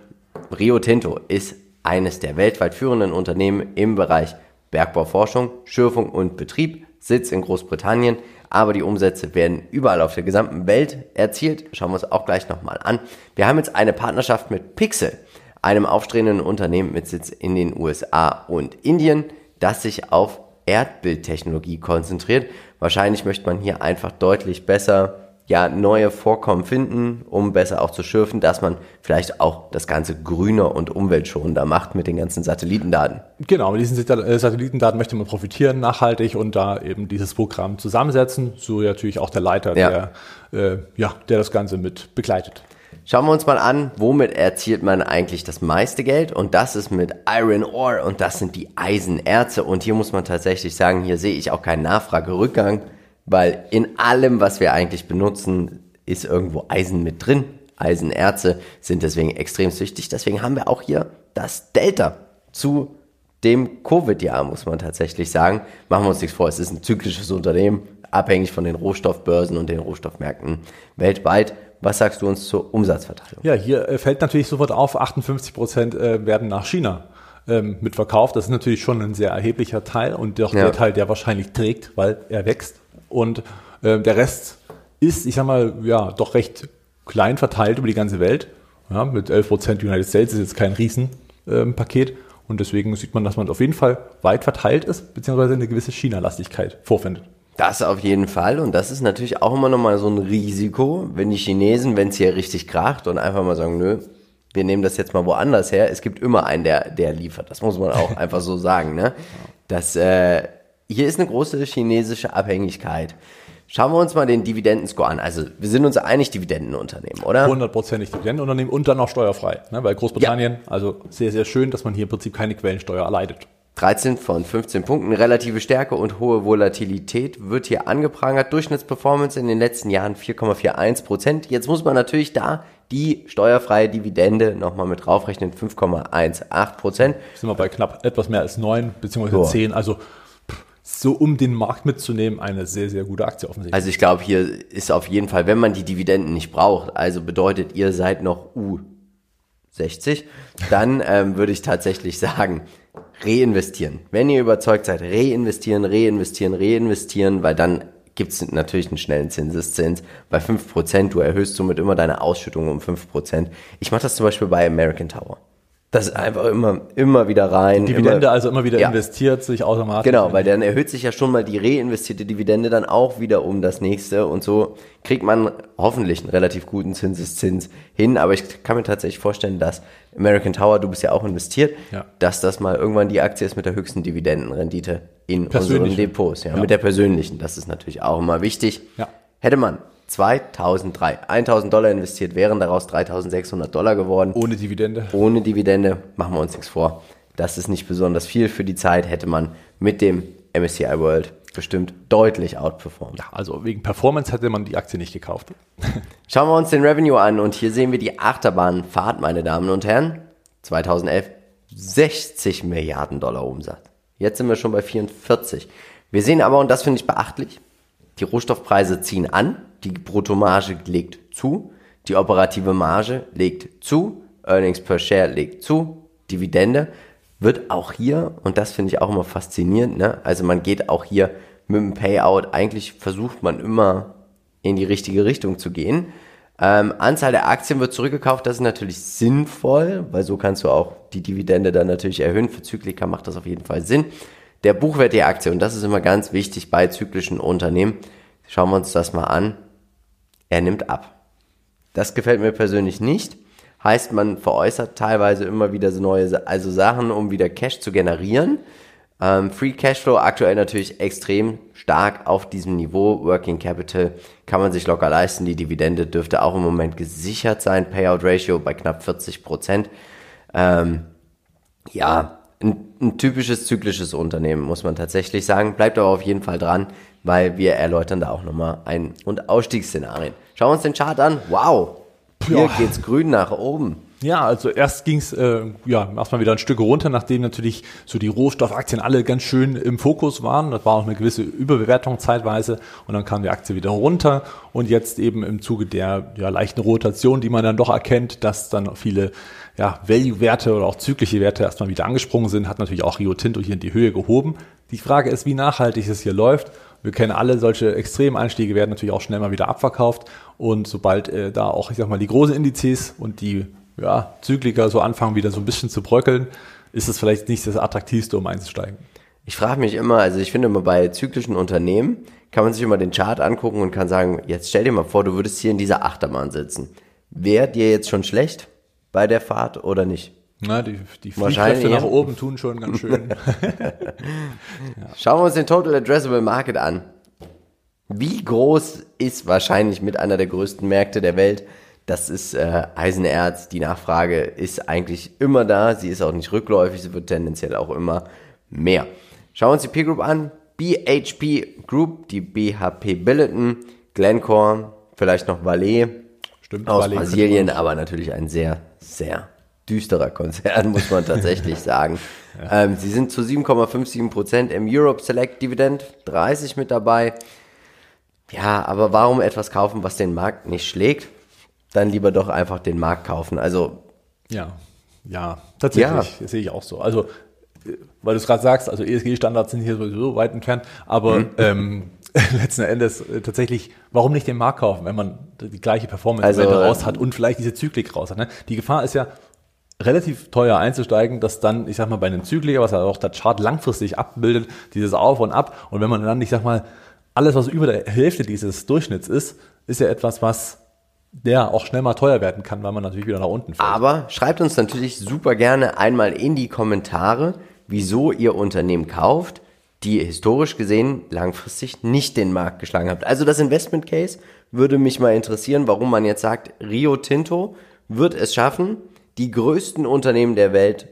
Rio Tinto ist eines der weltweit führenden Unternehmen im Bereich Bergbauforschung, Schürfung und Betrieb, Sitz in Großbritannien, aber die Umsätze werden überall auf der gesamten Welt erzielt. Schauen wir uns auch gleich nochmal an. Wir haben jetzt eine Partnerschaft mit Pixel, einem aufstrebenden Unternehmen mit Sitz in den USA und Indien, das sich auf Erdbildtechnologie konzentriert. Wahrscheinlich möchte man hier einfach deutlich besser ja neue Vorkommen finden, um besser auch zu schürfen, dass man vielleicht auch das Ganze grüner und umweltschonender macht mit den ganzen Satellitendaten. Genau, mit diesen äh, Satellitendaten möchte man profitieren, nachhaltig und da eben dieses Programm zusammensetzen. So natürlich auch der Leiter, ja. der, äh, ja, der das Ganze mit begleitet. Schauen wir uns mal an, womit erzielt man eigentlich das meiste Geld? Und das ist mit Iron Ore und das sind die Eisenerze. Und hier muss man tatsächlich sagen, hier sehe ich auch keinen Nachfragerückgang weil in allem, was wir eigentlich benutzen, ist irgendwo Eisen mit drin. Eisenerze sind deswegen extrem wichtig. Deswegen haben wir auch hier das Delta zu dem Covid-Jahr, muss man tatsächlich sagen. Machen wir uns nichts vor, es ist ein zyklisches Unternehmen, abhängig von den Rohstoffbörsen und den Rohstoffmärkten weltweit. Was sagst du uns zur Umsatzverteilung? Ja, hier äh, fällt natürlich sofort auf, 58 Prozent äh, werden nach China ähm, mitverkauft. Das ist natürlich schon ein sehr erheblicher Teil und doch ja. der Teil, der wahrscheinlich trägt, weil er wächst. Und äh, der Rest ist, ich sag mal, ja, doch recht klein verteilt über die ganze Welt. Ja, mit 11 Prozent United States ist jetzt kein Riesenpaket. Ähm, und deswegen sieht man, dass man auf jeden Fall weit verteilt ist, beziehungsweise eine gewisse China-Lastigkeit vorfindet. Das auf jeden Fall. Und das ist natürlich auch immer nochmal so ein Risiko, wenn die Chinesen, wenn es hier richtig kracht und einfach mal sagen, nö, wir nehmen das jetzt mal woanders her. Es gibt immer einen, der, der liefert. Das muss man auch (laughs) einfach so sagen. Ne? Das, äh, hier ist eine große chinesische Abhängigkeit. Schauen wir uns mal den Dividendenscore an. Also wir sind uns einig, Dividendenunternehmen, oder? Hundertprozentig Dividendenunternehmen und dann auch steuerfrei. Ne? Weil Großbritannien, ja. also sehr, sehr schön, dass man hier im Prinzip keine Quellensteuer erleidet. 13 von 15 Punkten, relative Stärke und hohe Volatilität wird hier angeprangert. Durchschnittsperformance in den letzten Jahren 4,41 Prozent. Jetzt muss man natürlich da die steuerfreie Dividende nochmal mit draufrechnen, 5,18 Prozent. Sind wir bei knapp etwas mehr als 9 bzw. 10, also so um den Markt mitzunehmen, eine sehr, sehr gute Aktie offensichtlich. Also ich glaube, hier ist auf jeden Fall, wenn man die Dividenden nicht braucht, also bedeutet, ihr seid noch U60, dann (laughs) ähm, würde ich tatsächlich sagen, reinvestieren. Wenn ihr überzeugt seid, reinvestieren, reinvestieren, reinvestieren, weil dann gibt es natürlich einen schnellen Zinseszins. Bei 5%, du erhöhst somit immer deine Ausschüttung um 5%. Ich mache das zum Beispiel bei American Tower. Das ist einfach immer, immer wieder rein. Die Dividende immer, also immer wieder ja. investiert, sich automatisch. Genau, weil dann erhöht sich ja schon mal die reinvestierte Dividende dann auch wieder um das nächste und so kriegt man hoffentlich einen relativ guten Zinseszins hin. Aber ich kann mir tatsächlich vorstellen, dass American Tower, du bist ja auch investiert, ja. dass das mal irgendwann die Aktie ist mit der höchsten Dividendenrendite in unseren Depots. Ja, ja, mit der persönlichen. Das ist natürlich auch immer wichtig. Ja. Hätte man 2003 1000 Dollar investiert, wären daraus 3600 Dollar geworden. Ohne Dividende. Ohne Dividende, machen wir uns nichts vor. Das ist nicht besonders viel für die Zeit, hätte man mit dem MSCI World bestimmt deutlich outperformed. Ja, also wegen Performance hätte man die Aktie nicht gekauft. (laughs) Schauen wir uns den Revenue an und hier sehen wir die Achterbahnfahrt, meine Damen und Herren. 2011 60 Milliarden Dollar Umsatz. Jetzt sind wir schon bei 44. Wir sehen aber, und das finde ich beachtlich, die Rohstoffpreise ziehen an, die Bruttomarge legt zu, die operative Marge legt zu, Earnings per Share legt zu, Dividende wird auch hier, und das finde ich auch immer faszinierend, ne? also man geht auch hier mit dem Payout, eigentlich versucht man immer in die richtige Richtung zu gehen. Ähm, Anzahl der Aktien wird zurückgekauft, das ist natürlich sinnvoll, weil so kannst du auch die Dividende dann natürlich erhöhen. Für Zyklika macht das auf jeden Fall Sinn. Der Buchwert der Aktie, und das ist immer ganz wichtig bei zyklischen Unternehmen, schauen wir uns das mal an, er nimmt ab. Das gefällt mir persönlich nicht. Heißt, man veräußert teilweise immer wieder so neue also Sachen, um wieder Cash zu generieren. Ähm, Free Cashflow aktuell natürlich extrem stark auf diesem Niveau. Working Capital kann man sich locker leisten. Die Dividende dürfte auch im Moment gesichert sein. Payout Ratio bei knapp 40 Prozent. Ähm, ja, ein, ein typisches zyklisches Unternehmen, muss man tatsächlich sagen. Bleibt aber auf jeden Fall dran, weil wir erläutern da auch nochmal Ein- und Ausstiegsszenarien. Schauen wir uns den Chart an. Wow, hier Ja. geht's grün nach oben. Ja, also erst ging's äh, ja erstmal wieder ein Stück runter, nachdem natürlich so die Rohstoffaktien alle ganz schön im Fokus waren. Das war auch eine gewisse Überbewertung zeitweise und dann kam die Aktie wieder runter und jetzt eben im Zuge der ja, leichten Rotation, die man dann doch erkennt, dass dann viele ja, Value-Werte oder auch zyklische Werte erstmal wieder angesprungen sind, hat natürlich auch Rio Tinto hier in die Höhe gehoben. Die Frage ist, wie nachhaltig es hier läuft. Wir kennen alle solche Extremanstiege werden natürlich auch schnell mal wieder abverkauft und sobald äh, da auch, ich sag mal, die großen Indizes und die ja, Zykliker so anfangen wieder so ein bisschen zu bröckeln, ist es vielleicht nicht das attraktivste, um einzusteigen. Ich frage mich immer, also ich finde immer bei zyklischen Unternehmen kann man sich immer den Chart angucken und kann sagen, jetzt stell dir mal vor, du würdest hier in dieser Achterbahn sitzen. Wäre dir jetzt schon schlecht bei der Fahrt oder nicht? Na, die, die Fliehkräfte nach oben tun schon ganz schön. (laughs) Schauen wir uns den Total Addressable Market an. Wie groß ist wahrscheinlich mit einer der größten Märkte der Welt? Das ist äh, Eisenerz. Die Nachfrage ist eigentlich immer da. Sie ist auch nicht rückläufig. Sie wird tendenziell auch immer mehr. Schauen wir uns die Peer Group an. BHP Group, die BHP Billiton, Glencore, vielleicht noch Vale Stimmt, aus Vale könnte Brasilien, aber natürlich ein sehr, sehr düsterer Konzern, (laughs) muss man tatsächlich sagen. Ähm, sie sind zu 7,57 Prozent im Europe Select Dividend, 30 mit dabei. Ja, aber warum etwas kaufen, was den Markt nicht schlägt? Dann lieber doch einfach den Markt kaufen. Also, Ja, ja, tatsächlich, das sehe ich auch so. Also, äh, weil du es gerade sagst, also ESG-Standards sind hier sowieso weit entfernt, aber ähm, (laughs) letzten Endes äh, tatsächlich, warum nicht den Markt kaufen, wenn man die gleiche Performance Also, Ende raus hat und vielleicht diese Zyklik raus hat. Ne? Die Gefahr ist ja, relativ teuer einzusteigen, dass dann, ich sag mal, bei einem Zykliker, was ja auch der Chart langfristig abbildet, dieses Auf und Ab. Und wenn man dann, ich sag mal, alles, was über der Hälfte dieses Durchschnitts ist, ist ja etwas, was der auch schnell mal teuer werden kann, weil man natürlich wieder nach unten fällt. aber schreibt uns natürlich super gerne einmal in die Kommentare, wieso ihr Unternehmen kauft, die historisch gesehen langfristig nicht den Markt geschlagen habt. Also das Investment Case würde mich mal interessieren, warum man jetzt sagt, Rio Tinto wird es schaffen, die größten Unternehmen der Welt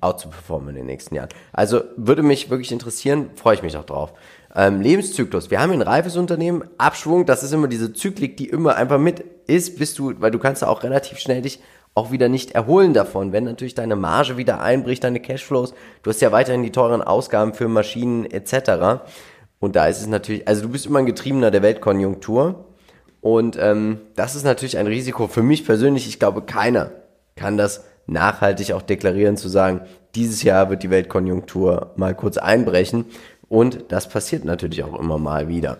out zu performen in den nächsten Jahren. Also würde mich wirklich interessieren, freue ich mich auch drauf. Ähm, Lebenszyklus. Wir haben ein reifes Unternehmen, Abschwung, das ist immer diese Zyklik, die immer einfach mit ist, bist du, weil du kannst ja auch relativ schnell dich auch wieder nicht erholen davon, wenn natürlich deine Marge wieder einbricht, deine Cashflows, du hast ja weiterhin die teuren Ausgaben für Maschinen etc. Und da ist es natürlich, also du bist immer ein Getriebener der Weltkonjunktur und ähm, das ist natürlich ein Risiko für mich persönlich. Ich glaube, keiner kann das nachhaltig auch deklarieren, zu sagen, dieses Jahr wird die Weltkonjunktur mal kurz einbrechen. Und das passiert natürlich auch immer mal wieder.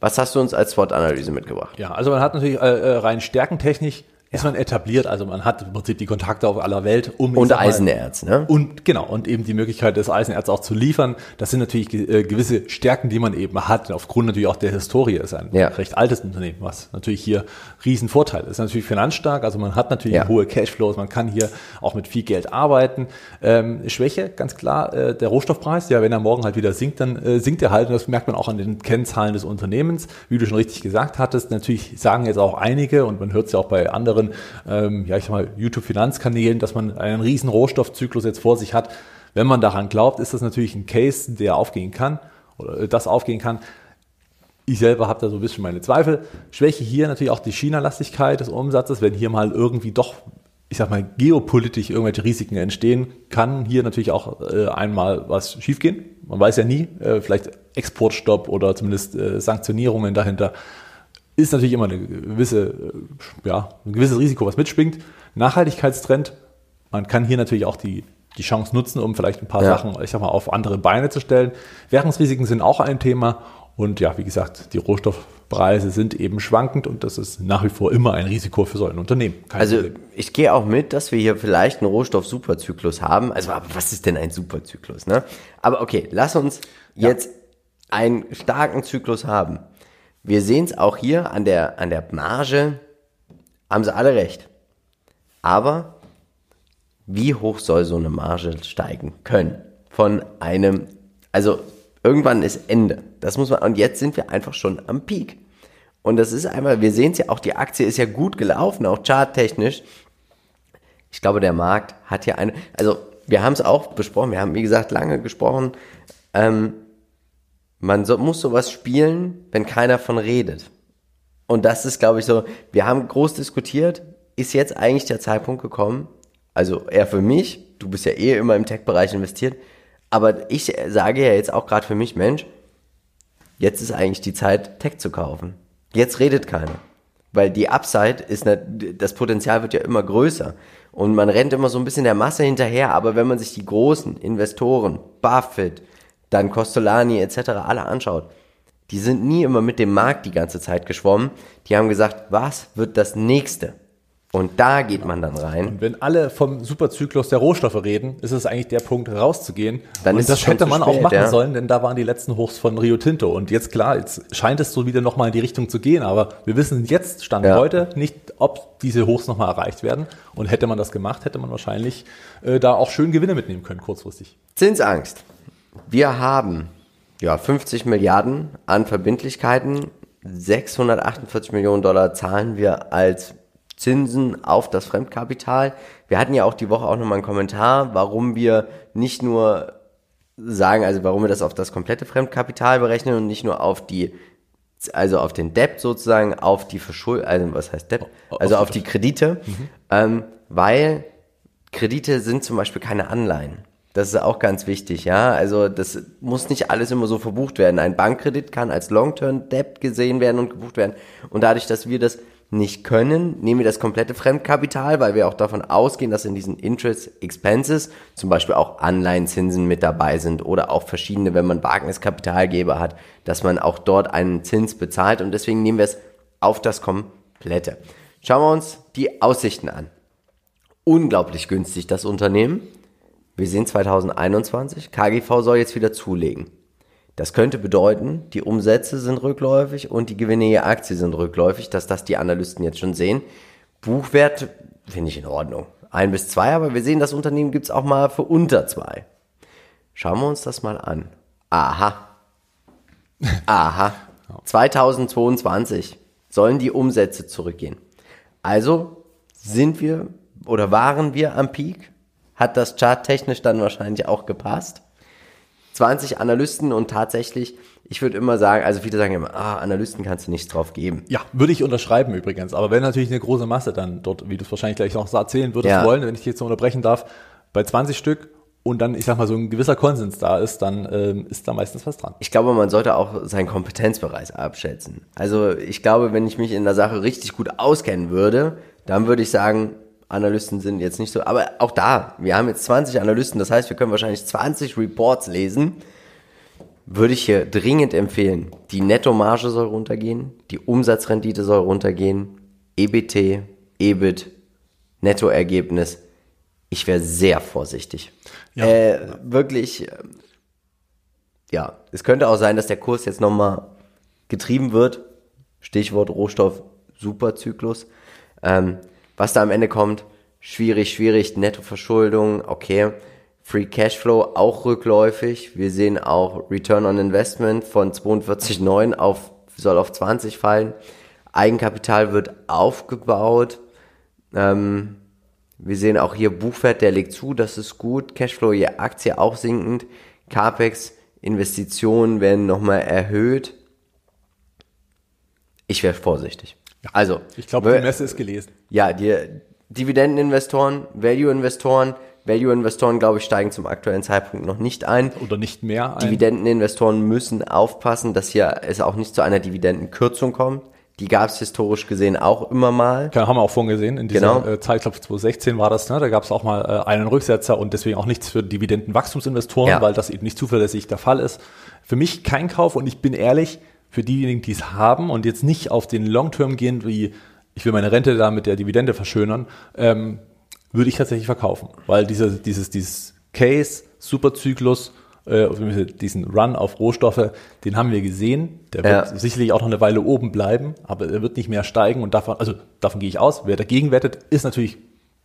Was hast du uns als SWOT-Analyse mitgebracht? Ja, also man hat natürlich äh, äh, rein stärkentechnisch ist man etabliert, also man hat im Prinzip die Kontakte auf aller Welt, um Und mal, Eisenerz, ne? Und genau, und eben die Möglichkeit, das Eisenerz auch zu liefern. Das sind natürlich äh, gewisse Stärken, die man eben hat, aufgrund natürlich auch der Historie. ist ein Ja. recht altes Unternehmen, was natürlich hier Riesenvorteil ist. Ist natürlich finanzstark, also man hat natürlich Ja. hohe Cashflows, man kann hier auch mit viel Geld arbeiten. Ähm, Schwäche, ganz klar, äh, der Rohstoffpreis, ja, wenn er morgen halt wieder sinkt, dann äh, sinkt er halt und das merkt man auch an den Kennzahlen des Unternehmens. Wie du schon richtig gesagt hattest, natürlich sagen jetzt auch einige und man hört es ja auch bei anderen, ähm, ja, ich sag mal, YouTube-Finanzkanälen, dass man einen riesen Rohstoffzyklus jetzt vor sich hat. Wenn man daran glaubt, ist das natürlich ein Case, der aufgehen kann oder äh, das aufgehen kann. Ich selber habe da so ein bisschen meine Zweifel. Schwäche hier natürlich auch die China-Lastigkeit des Umsatzes, wenn hier mal irgendwie doch, ich sag mal, geopolitisch irgendwelche Risiken entstehen, kann hier natürlich auch äh, einmal was schiefgehen. Man weiß ja nie, äh, vielleicht Exportstopp oder zumindest äh, Sanktionierungen dahinter. Ist natürlich immer eine gewisse, äh, ja, ein gewisses Risiko, was mitschwingt. Nachhaltigkeitstrend, man kann hier natürlich auch die, die Chance nutzen, um vielleicht ein paar Ja. Sachen, ich sag mal, auf andere Beine zu stellen. Währungsrisiken sind auch ein Thema. Und ja, wie gesagt, die Rohstoffpreise sind eben schwankend und das ist nach wie vor immer ein Risiko für so ein Unternehmen. Kein Also Problem. ich gehe auch mit, dass wir hier vielleicht einen Rohstoff-Superzyklus haben. Also aber was ist denn ein Superzyklus? Ne? Aber okay, lass uns jetzt einen starken Zyklus haben. Wir sehen es auch hier an der, an der Marge, haben sie alle recht. Aber wie hoch soll so eine Marge steigen können? Von einem, also irgendwann ist Ende. Das muss man, und jetzt sind wir einfach schon am Peak. Und das ist einmal, wir sehen es ja auch, die Aktie ist ja gut gelaufen, auch charttechnisch. Ich glaube, der Markt hat ja eine, also wir haben es auch besprochen, wir haben, wie gesagt, lange gesprochen. Ähm, man so, muss sowas spielen, wenn keiner von redet. Und das ist, glaube ich, so, wir haben groß diskutiert, ist jetzt eigentlich der Zeitpunkt gekommen, also eher für mich, du bist ja eh immer im Tech-Bereich investiert, aber ich sage ja jetzt auch gerade für mich, Mensch, jetzt ist eigentlich die Zeit, Tech zu kaufen. Jetzt redet keiner. Weil die Upside ist, nicht, das Potenzial wird ja immer größer. Und man rennt immer so ein bisschen der Masse hinterher, aber wenn man sich die großen Investoren, Buffett, dann Costolani etc. alle anschaut, die sind nie immer mit dem Markt die ganze Zeit geschwommen. Die haben gesagt, was wird das nächste? Und da geht man dann rein. Und wenn alle vom Superzyklus der Rohstoffe reden, ist es eigentlich der Punkt, rauszugehen. Dann und ist das hätte man spät, auch machen ja. sollen, denn da waren die letzten Hochs von Rio Tinto. Und jetzt klar, jetzt scheint es so wieder nochmal in die Richtung zu gehen, aber wir wissen jetzt, Stand Ja. heute, nicht, ob diese Hochs nochmal erreicht werden. Und hätte man das gemacht, hätte man wahrscheinlich äh, da auch schön Gewinne mitnehmen können, kurzfristig. Zinsangst. Wir haben ja 50 Milliarden an Verbindlichkeiten. 648 Millionen Dollar zahlen wir als Zinsen auf das Fremdkapital. Wir hatten ja auch die Woche auch nochmal einen Kommentar, warum wir nicht nur sagen, also warum wir das auf das komplette Fremdkapital berechnen und nicht nur auf die, also auf den Debt sozusagen, auf die Verschuldung, also was heißt Debt? Also auf die Kredite, ähm, weil Kredite sind zum Beispiel keine Anleihen. Das ist auch ganz wichtig, ja. Also das muss nicht alles immer so verbucht werden. Ein Bankkredit kann als Long-Term-Debt gesehen werden und gebucht werden. Und dadurch, dass wir das nicht können, nehmen wir das komplette Fremdkapital, weil wir auch davon ausgehen, dass in diesen Interest Expenses zum Beispiel auch Anleihenzinsen mit dabei sind oder auch verschiedene, wenn man Wagniskapitalgeber hat, dass man auch dort einen Zins bezahlt und deswegen nehmen wir es auf das komplette. Schauen wir uns die Aussichten an unglaublich günstig, das Unternehmen. Wir sehen 2021, KGV soll jetzt wieder zulegen. Das könnte bedeuten, die Umsätze sind rückläufig und die Gewinne je Aktie sind rückläufig, dass das die Analysten jetzt schon sehen. Buchwert finde ich in Ordnung. Ein bis zwei, aber wir sehen, das Unternehmen gibt's auch mal für unter zwei. Schauen wir uns das mal an. Aha. Aha. 2022 sollen die Umsätze zurückgehen. Also sind wir oder waren wir am Peak? Hat das charttechnisch dann wahrscheinlich auch gepasst? 20 Analysten und tatsächlich, ich würde immer sagen, also viele sagen immer, ah, Analysten kannst du nichts drauf geben. Ja, würde ich unterschreiben übrigens. Aber wenn natürlich eine große Masse dann dort, wie du es wahrscheinlich gleich noch erzählen würdest Ja. wollen, wenn ich dich jetzt unterbrechen darf, bei 20 Stück und dann, ich sag mal, so ein gewisser Konsens da ist, dann ähm, ist da meistens was dran. Ich glaube, man sollte auch seinen Kompetenzbereich abschätzen. Also ich glaube, wenn ich mich in der Sache richtig gut auskennen würde, dann würde ich sagen, Analysten sind jetzt nicht so. Aber auch da, wir haben jetzt 20 Analysten, das heißt, wir können wahrscheinlich 20 Reports lesen. Würde ich hier dringend empfehlen, die Nettomarge soll runtergehen, die Umsatzrendite soll runtergehen, EBT, EBIT, Nettoergebnis. Ich wäre sehr vorsichtig. Ja. Äh, wirklich, ähm, ja, es könnte auch sein, dass der Kurs jetzt nochmal getrieben wird. Stichwort Rohstoff Superzyklus. Ähm, was da am Ende kommt, schwierig, schwierig. Nettoverschuldung, okay. Free Cashflow auch rückläufig. Wir sehen auch Return on Investment von 42,9 auf, soll auf 20 fallen. Eigenkapital wird aufgebaut. Ähm, wir sehen auch hier Buchwert, der legt zu, das ist gut. Cashflow je Aktie auch sinkend. CAPEX, Investitionen werden nochmal erhöht. Ich wäre vorsichtig. Also, Ich glaube, die Messe ist gelesen. ja, die Dividendeninvestoren, Value-Investoren, Value-Investoren, glaube ich, steigen zum aktuellen Zeitpunkt noch nicht ein. Oder nicht mehr. Ein, Dividendeninvestoren müssen aufpassen, dass hier es auch nicht zu einer Dividendenkürzung kommt. Die gab es historisch gesehen auch immer mal. Kann- haben wir auch vorhin gesehen, in dieser Genau. äh, Zeit, ich glaube 2016 war das, ne? da gab es auch mal äh, einen Rücksetzer und deswegen auch nichts für Dividendenwachstumsinvestoren, Ja. weil das eben nicht zuverlässig der Fall ist. Für mich kein Kauf und ich bin ehrlich, für diejenigen, die es haben und jetzt nicht auf den Long-Term gehen, wie ich will meine Rente da mit der Dividende verschönern, ähm, würde ich tatsächlich verkaufen, weil diese, dieses, dieses Case, Superzyklus, äh, diesen Run auf Rohstoffe, den haben wir gesehen. Der wird Ja. sicherlich auch noch eine Weile oben bleiben, aber er wird nicht mehr steigen und davon, also davon gehe ich aus. Wer dagegen wettet, ist natürlich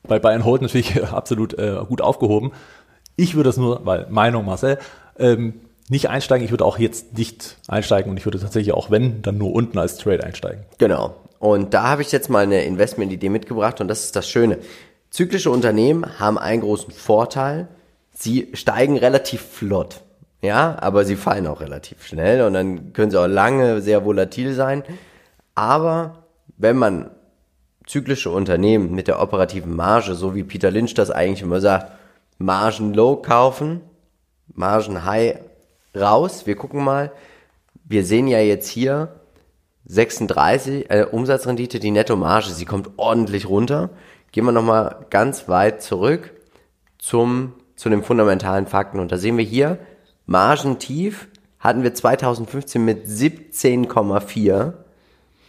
bei Bayern Hold natürlich (laughs) absolut äh, gut aufgehoben. Ich würde es nur, weil Meinung Marcel, ähm, nicht einsteigen. Ich würde auch jetzt nicht einsteigen und ich würde tatsächlich auch, wenn, dann nur unten als Trade einsteigen. Genau. Und da habe ich jetzt mal eine Investmentidee mitgebracht und das ist das Schöne. Zyklische Unternehmen haben einen großen Vorteil. Sie steigen relativ flott. Ja, aber sie fallen auch relativ schnell und dann können sie auch lange sehr volatil sein. Aber wenn man zyklische Unternehmen mit der operativen Marge, so wie Peter Lynch das eigentlich immer sagt, Margen low kaufen, Margen high raus. Wir gucken mal. Wir sehen ja jetzt hier 36 äh, Umsatzrendite, die Nettomarge, sie kommt ordentlich runter. Gehen wir nochmal ganz weit zurück zum, zu den fundamentalen Fakten. Und da sehen wir hier, Margentief hatten wir 2015 mit 17,4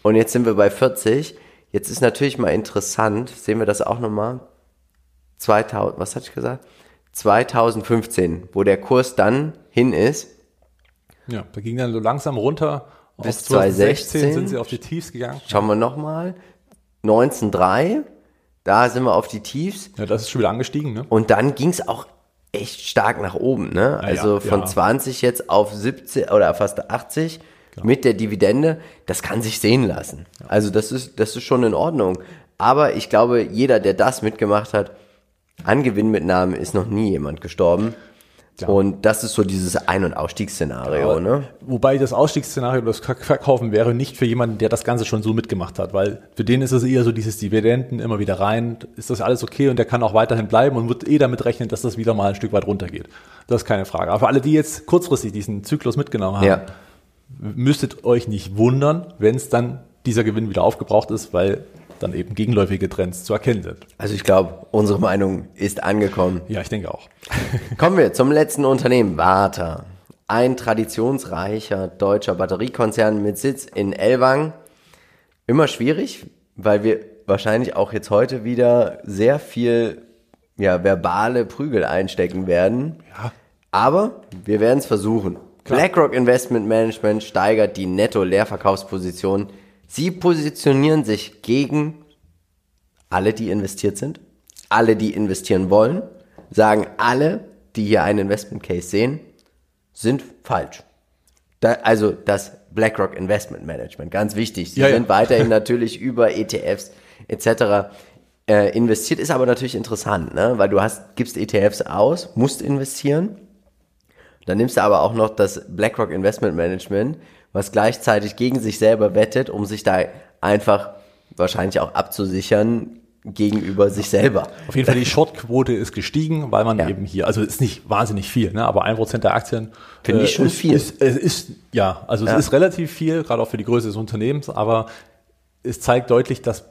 und jetzt sind wir bei 40. Jetzt ist natürlich mal interessant, sehen wir das auch nochmal, 2000, was hatte ich gesagt? 2015, wo der Kurs dann hin ist. Ja, da ging dann so langsam runter. Bis 2016 sind sie auf die Tiefs gegangen. Schauen wir nochmal. 19,3, da sind wir auf die Tiefs. Ja, das ist schon wieder angestiegen, ne? Und dann ging es auch echt stark nach oben, ne? Also ja, von ja. 20 jetzt auf 70 oder fast 80 Genau. mit der Dividende, das kann sich sehen lassen. Also das ist, das ist schon in Ordnung. Aber ich glaube, jeder, der das mitgemacht hat, an Gewinnmitnahmen ist noch nie jemand gestorben. Ja. Und das ist so dieses Ein- und Ausstiegsszenario, ne? Wobei das Ausstiegsszenario, das Ver- Verkaufen wäre nicht für jemanden, der das Ganze schon so mitgemacht hat, weil für den ist es eher so dieses Dividenden immer wieder rein, ist das alles okay und der kann auch weiterhin bleiben und wird eh damit rechnen, dass das wieder mal ein Stück weit runtergeht. Das ist keine Frage. Aber für alle, die jetzt kurzfristig diesen Zyklus mitgenommen haben, Ja. müsstet euch nicht wundern, wenn es dann dieser Gewinn wieder aufgebraucht ist, weil dann eben gegenläufige Trends zu erkennen sind. Also ich glaube, unsere Meinung ist angekommen. Ja, ich denke auch. (laughs) Kommen wir zum letzten Unternehmen, Warta. Ein traditionsreicher deutscher Batteriekonzern mit Sitz in Ellwang. Immer schwierig, weil wir wahrscheinlich auch jetzt heute wieder sehr viel ja, verbale Prügel einstecken werden. Ja. Aber wir werden es versuchen. BlackRock Investment Management steigert die Netto-Leerverkaufsposition. Sie positionieren sich gegen alle, die investiert sind, alle, die investieren wollen, sagen alle, die hier einen Investment Case sehen, sind falsch. Da, also das BlackRock Investment Management, ganz wichtig. Sie Ja, ja. sind weiterhin natürlich (laughs) über ETFs etc. Äh, investiert, ist aber natürlich interessant, ne? weil du hast, gibst ETFs aus, musst investieren. Dann nimmst du aber auch noch das BlackRock Investment Management, was gleichzeitig gegen sich selber wettet, um sich da einfach wahrscheinlich auch abzusichern gegenüber sich selber. Auf jeden Fall die Shortquote ist gestiegen, weil man Ja. eben hier, also ist nicht wahnsinnig viel, ne, aber ein Prozent der Aktien Finde ich schon ist, viel. Ist, es ist, ja, also Ja. es ist relativ viel, gerade auch für die Größe des Unternehmens, aber es zeigt deutlich, dass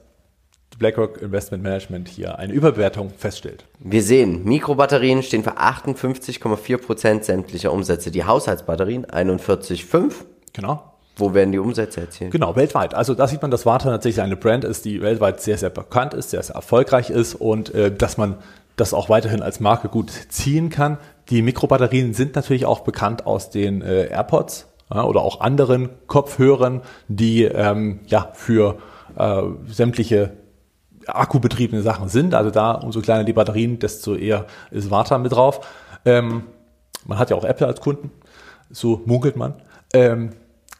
BlackRock Investment Management hier eine Überbewertung feststellt. Wir sehen, Mikrobatterien stehen für 58,4% sämtlicher Umsätze. Die Haushaltsbatterien 41,5%. Genau. Wo werden die Umsätze erzielt? Genau, weltweit. Also da sieht man, dass Warta tatsächlich eine Brand ist, die weltweit sehr, sehr bekannt ist, sehr, sehr erfolgreich ist und äh, dass man das auch weiterhin als Marke gut ziehen kann. Die Mikrobatterien sind natürlich auch bekannt aus den äh, AirPods ja, oder auch anderen Kopfhörern, die ähm, ja für äh, sämtliche akkubetriebene Sachen sind. Also da, umso kleiner die Batterien, desto eher ist Warta mit drauf. Ähm, man hat ja auch Apple als Kunden, so munkelt man. Ähm,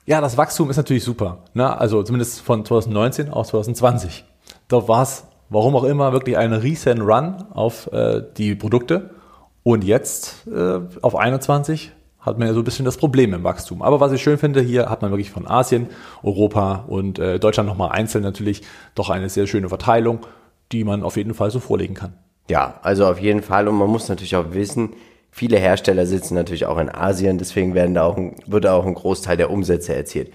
ja, das Wachstum ist natürlich super. Ne? Also zumindest von 2019 auf 2020. Da war es, warum auch immer, wirklich ein riesen Run auf äh, die Produkte. Und jetzt äh, auf 21 hat man ja so ein bisschen das Problem im Wachstum. Aber was ich schön finde, hier hat man wirklich von Asien, Europa und äh, Deutschland nochmal einzeln natürlich doch eine sehr schöne Verteilung, die man auf jeden Fall so vorlegen kann. Ja, also auf jeden Fall. Und man muss natürlich auch wissen, viele Hersteller sitzen natürlich auch in Asien, deswegen werden da auch ein, wird auch ein Großteil der Umsätze erzielt.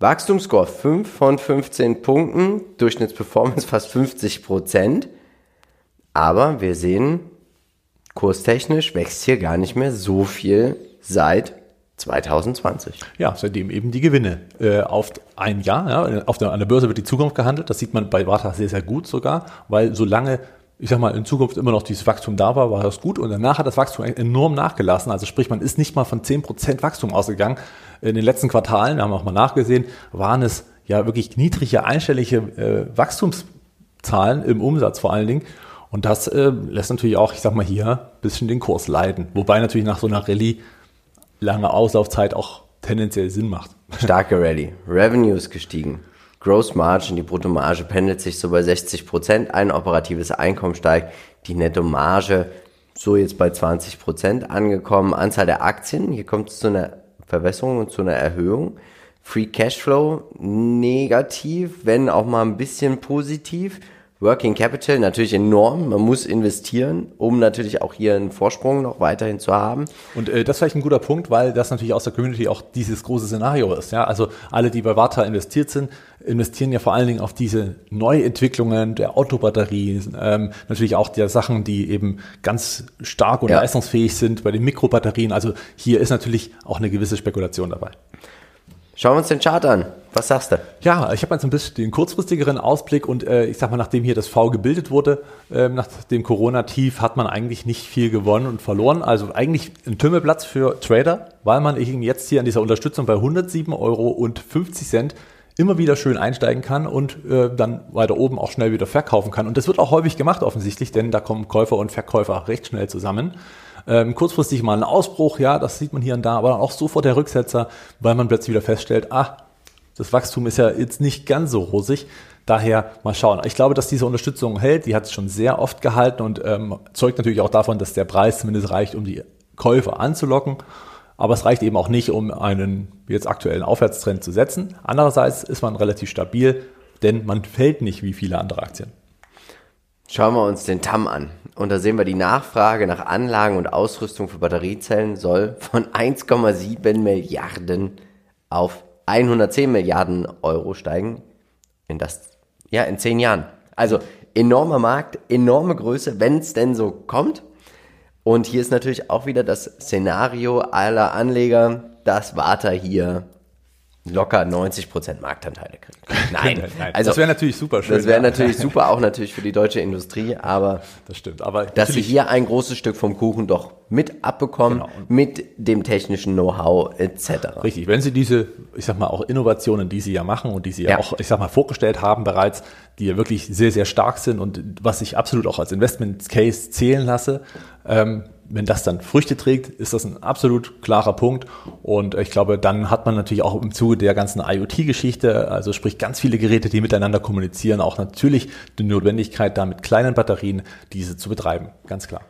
Wachstumsscore 5 von 15 Punkten, Durchschnittsperformance (laughs) fast 50 Prozent. Aber wir sehen, kurstechnisch wächst hier gar nicht mehr so viel seit 2020. Ja, seitdem eben die Gewinne äh, auf ein Jahr, ja, auf der, an der Börse wird die Zukunft gehandelt. Das sieht man bei Warta sehr, sehr gut sogar, weil solange, ich sag mal, in Zukunft immer noch dieses Wachstum da war, war das gut und danach hat das Wachstum enorm nachgelassen. Also sprich, man ist nicht mal von 10% Wachstum ausgegangen. In den letzten Quartalen, wir haben auch mal nachgesehen, waren es ja wirklich niedrige, einstellige äh, Wachstumszahlen im Umsatz vor allen Dingen. Und das äh, lässt natürlich auch, ich sag mal hier, ein bisschen den Kurs leiden. Wobei natürlich nach so einer Rallye lange Auslaufzeit auch tendenziell Sinn macht. Starke Rallye. Revenue ist gestiegen. Gross Margin, die Bruttomarge pendelt sich so bei 60 Prozent ein, operatives Einkommen steigt, die Nettomarge so jetzt bei 20 Prozent angekommen. Anzahl der Aktien, hier kommt es zu einer Verbesserung und zu einer Erhöhung. Free Cashflow negativ, wenn auch mal ein bisschen positiv. Working Capital natürlich enorm. Man muss investieren, um natürlich auch hier einen Vorsprung noch weiterhin zu haben. Und äh, das ist vielleicht ein guter Punkt, weil das natürlich aus der Community auch dieses große Szenario ist. Ja, also alle, die bei Warta investiert sind, investieren ja vor allen Dingen auf diese Neuentwicklungen der Autobatterien, ähm, natürlich auch der Sachen, die eben ganz stark und ja. leistungsfähig sind bei den Mikrobatterien. Also hier ist natürlich auch eine gewisse Spekulation dabei. Schauen wir uns den Chart an. Was sagst du? Ja, ich habe jetzt ein bisschen den kurzfristigeren Ausblick und äh, ich sag mal, nachdem hier das V gebildet wurde, äh, nach dem Corona-Tief, hat man eigentlich nicht viel gewonnen und verloren. Also eigentlich ein Tümmelplatz für Trader, weil man jetzt hier an dieser Unterstützung bei 107 Euro und 50 Cent immer wieder schön einsteigen kann und äh, dann weiter oben auch schnell wieder verkaufen kann. Und das wird auch häufig gemacht offensichtlich, denn da kommen Käufer und Verkäufer recht schnell zusammen. Ähm, kurzfristig mal ein Ausbruch, ja, das sieht man hier und da, aber auch sofort der Rücksetzer, weil man plötzlich wieder feststellt, ah, das Wachstum ist ja jetzt nicht ganz so rosig. Daher mal schauen. Ich glaube, dass diese Unterstützung hält. Die hat es schon sehr oft gehalten und ähm, zeugt natürlich auch davon, dass der Preis zumindest reicht, um die Käufer anzulocken. Aber es reicht eben auch nicht, um einen jetzt aktuellen Aufwärtstrend zu setzen. Andererseits ist man relativ stabil, denn man fällt nicht wie viele andere Aktien. Schauen wir uns den TAM an. Und da sehen wir, die Nachfrage nach Anlagen und Ausrüstung für Batteriezellen soll von (laughs) 1,7 Milliarden auf 110 Milliarden Euro steigen. In das, ja, in zehn Jahren. Also enormer Markt, enorme Größe, wenn es denn so kommt. Und hier ist natürlich auch wieder das Szenario aller Anleger, dass Warta hier locker 90% Marktanteile kriegt. (laughs) Nein, nein. Also, das wäre natürlich super schön. Das wäre ja. natürlich super, auch natürlich für die deutsche Industrie, aber (laughs) das stimmt. Aber dass sie hier ein großes Stück vom Kuchen doch mit abbekommen, genau. mit dem technischen Know-how etc. Richtig, wenn sie diese, ich sag mal, auch Innovationen, die sie ja machen und die sie ja, ja auch, ich sag mal, vorgestellt haben bereits, die ja wirklich sehr, sehr stark sind und was ich absolut auch als Investment Case zählen lasse, ähm, wenn das dann Früchte trägt, ist das ein absolut klarer Punkt. Und ich glaube, dann hat man natürlich auch im Zuge der ganzen IoT-Geschichte, also sprich ganz viele Geräte, die miteinander kommunizieren, auch natürlich die Notwendigkeit, da mit kleinen Batterien diese zu betreiben. Ganz klar.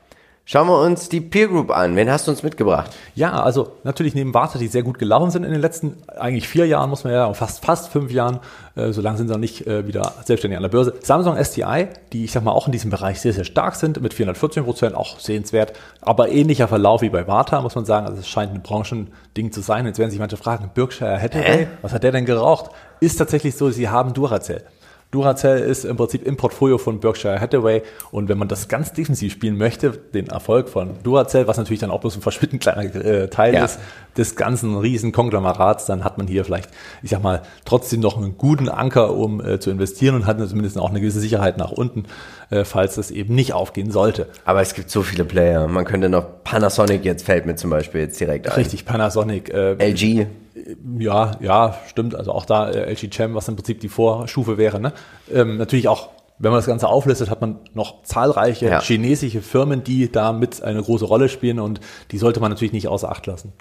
Schauen wir uns die Peer Group an. Wen hast du uns mitgebracht? Ja, also natürlich neben Warta, die sehr gut gelaufen sind in den letzten eigentlich vier Jahren, muss man ja, fast fast fünf Jahren, äh, so lange sind sie noch nicht äh, wieder selbstständig an der Börse. Samsung STI, die ich sag mal auch in diesem Bereich sehr, sehr stark sind, mit 414 Prozent, auch sehenswert, aber ähnlicher Verlauf wie bei Warta, muss man sagen. Also es scheint ein Branchending zu sein. Jetzt werden sich manche fragen, Berkshire Hathaway, äh? was hat der denn geraucht? Ist tatsächlich so, sie haben Duracell. Duracell ist im Prinzip im Portfolio von Berkshire Hathaway und wenn man das ganz defensiv spielen möchte, den Erfolg von Duracell, was natürlich dann auch bloß ein verschwindend kleiner äh, Teil ja. ist des ganzen riesen Konglomerats, dann hat man hier vielleicht, ich sag mal, trotzdem noch einen guten Anker, um äh, zu investieren und hat zumindest auch eine gewisse Sicherheit nach unten, äh, falls das eben nicht aufgehen sollte. Aber es gibt so viele Player. Man könnte noch Panasonic jetzt fällt mir zum Beispiel jetzt direkt ein. Richtig, Panasonic. Äh, LG. Ja, ja, stimmt. Also auch da äh, LG Chem, was im Prinzip die Vorstufe wäre. Ne? Ähm, natürlich auch wenn man das Ganze auflistet, hat man noch zahlreiche ja. chinesische Firmen, die da mit eine große Rolle spielen und die sollte man natürlich nicht außer Acht lassen.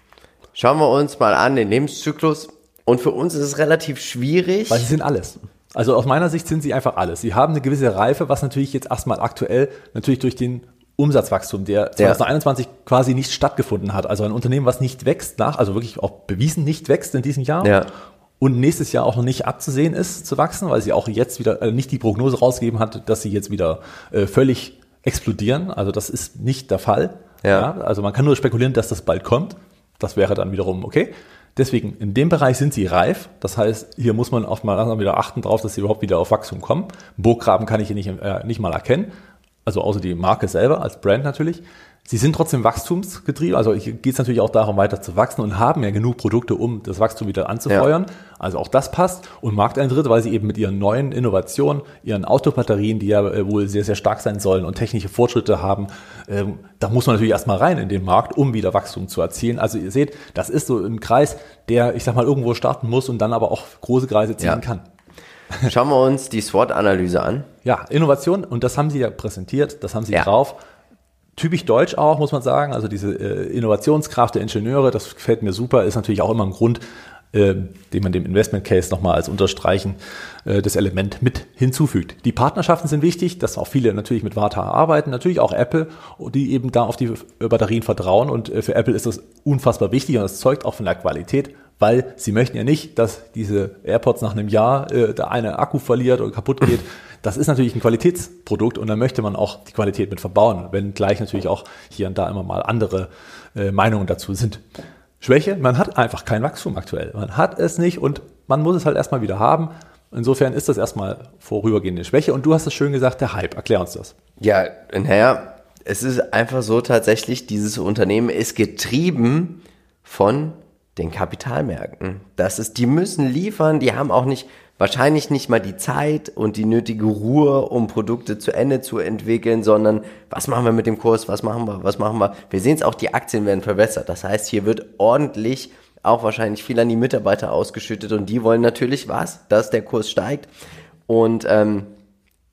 Schauen wir uns mal an den Lebenszyklus. Und für uns ist es relativ schwierig. Weil sie sind alles. Also aus meiner Sicht sind sie einfach alles. Sie haben eine gewisse Reife, was natürlich jetzt erstmal aktuell natürlich durch den Umsatzwachstum, der 2021 ja. quasi nicht stattgefunden hat. Also ein Unternehmen, was nicht wächst nach, also wirklich auch bewiesen nicht wächst in diesem Jahr. Ja. Und nächstes Jahr auch noch nicht abzusehen ist zu wachsen, weil sie auch jetzt wieder äh, nicht die Prognose rausgegeben hat, dass sie jetzt wieder äh, völlig explodieren. Also das ist nicht der Fall. Ja. ja. Also man kann nur spekulieren, dass das bald kommt. Das wäre dann wiederum okay. Deswegen, in dem Bereich sind sie reif. Das heißt, hier muss man oft mal wieder achten drauf, dass sie überhaupt wieder auf Wachstum kommen. Burggraben kann ich hier nicht, äh, nicht mal erkennen also außer die Marke selber als Brand natürlich. Sie sind trotzdem wachstumsgetrieben, also geht es natürlich auch darum, weiter zu wachsen und haben ja genug Produkte, um das Wachstum wieder anzufeuern. Ja. Also auch das passt. Und Markteintritt, weil sie eben mit ihren neuen Innovationen, ihren Autobatterien, die ja äh, wohl sehr, sehr stark sein sollen und technische Fortschritte haben, ähm, da muss man natürlich erstmal rein in den Markt, um wieder Wachstum zu erzielen. Also ihr seht, das ist so ein Kreis, der, ich sag mal, irgendwo starten muss und dann aber auch große Kreise ziehen ja. kann. Schauen wir uns die SWOT-Analyse an. Ja, Innovation, und das haben Sie ja präsentiert, das haben Sie Ja. drauf. Typisch deutsch auch, muss man sagen. Also diese äh, Innovationskraft der Ingenieure, das gefällt mir super, ist natürlich auch immer ein Grund, äh, den man dem Investment Case nochmal als Unterstreichen äh, das Element mit hinzufügt. Die Partnerschaften sind wichtig, dass auch viele natürlich mit Warta arbeiten, natürlich auch Apple, die eben da auf die Batterien vertrauen. Und äh, für Apple ist das unfassbar wichtig und das zeugt auch von der Qualität, weil sie möchten ja nicht, dass diese AirPods nach einem Jahr äh, der eine Akku verliert oder kaputt geht. Das ist natürlich ein Qualitätsprodukt und da möchte man auch die Qualität mit verbauen, wenn gleich natürlich auch hier und da immer mal andere äh, Meinungen dazu sind. Schwäche, man hat einfach kein Wachstum aktuell. Man hat es nicht und man muss es halt erstmal wieder haben. Insofern ist das erstmal vorübergehende Schwäche und du hast es schön gesagt, der Hype. Erklär uns das. Ja, naja, es ist einfach so tatsächlich, dieses Unternehmen ist getrieben von den Kapitalmärkten. Das ist, die müssen liefern, die haben auch nicht, wahrscheinlich nicht mal die Zeit und die nötige Ruhe, um Produkte zu Ende zu entwickeln, sondern was machen wir mit dem Kurs, was machen wir, was machen wir. Wir sehen es auch, die Aktien werden verbessert. Das heißt, hier wird ordentlich auch wahrscheinlich viel an die Mitarbeiter ausgeschüttet und die wollen natürlich was, dass der Kurs steigt. Und ähm,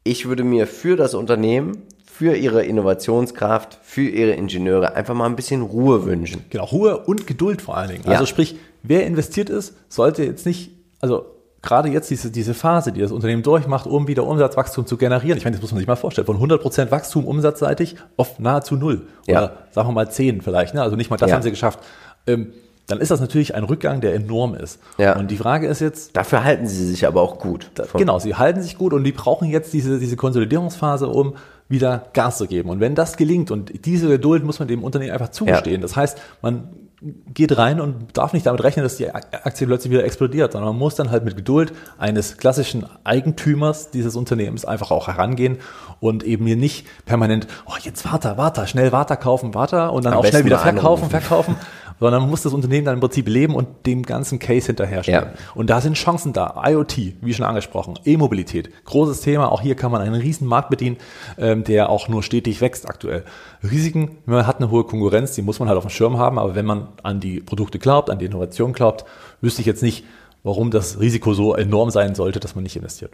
ich würde mir für das Unternehmen, für ihre Innovationskraft, für ihre Ingenieure einfach mal ein bisschen Ruhe wünschen. Genau, Ruhe und Geduld vor allen Dingen. Ja. Also sprich, wer investiert ist, sollte jetzt nicht, also gerade jetzt diese, diese Phase, die das Unternehmen durchmacht, um wieder Umsatzwachstum zu generieren. Ich meine, das muss man sich mal vorstellen, von 100% Wachstum umsatzseitig auf nahezu null. Ja. Oder sagen wir mal 10 vielleicht, ne? also nicht mal das Ja. haben sie geschafft. Ähm, dann ist das natürlich ein Rückgang, der enorm ist. Ja. Und die Frage ist jetzt, Dafür halten sie sich aber auch gut. Von- Genau, sie halten sich gut und die brauchen jetzt diese, diese Konsolidierungsphase, um wieder Gas zu geben. Und wenn das gelingt, und diese Geduld muss man dem Unternehmen einfach zugestehen, das heißt, man geht rein und darf nicht damit rechnen, dass die Aktie plötzlich wieder explodiert, sondern man muss dann halt mit Geduld eines klassischen Eigentümers dieses Unternehmens einfach auch herangehen und eben hier nicht permanent, oh, jetzt warte, warte, schnell warte kaufen, warte und dann Am auch schnell wieder verkaufen, verkaufen, (laughs) sondern man muss das Unternehmen dann im Prinzip leben und dem ganzen Case hinterherstellen. Ja. Und da sind Chancen da. IoT, wie schon angesprochen, E-Mobilität, großes Thema. Auch hier kann man einen riesen Markt bedienen, ähm, der auch nur stetig wächst aktuell. Risiken, man hat eine hohe Konkurrenz, die muss man halt auf dem Schirm haben. Aber wenn man an die Produkte glaubt, an die Innovation glaubt, wüsste ich jetzt nicht, warum das Risiko so enorm sein sollte, dass man nicht investiert.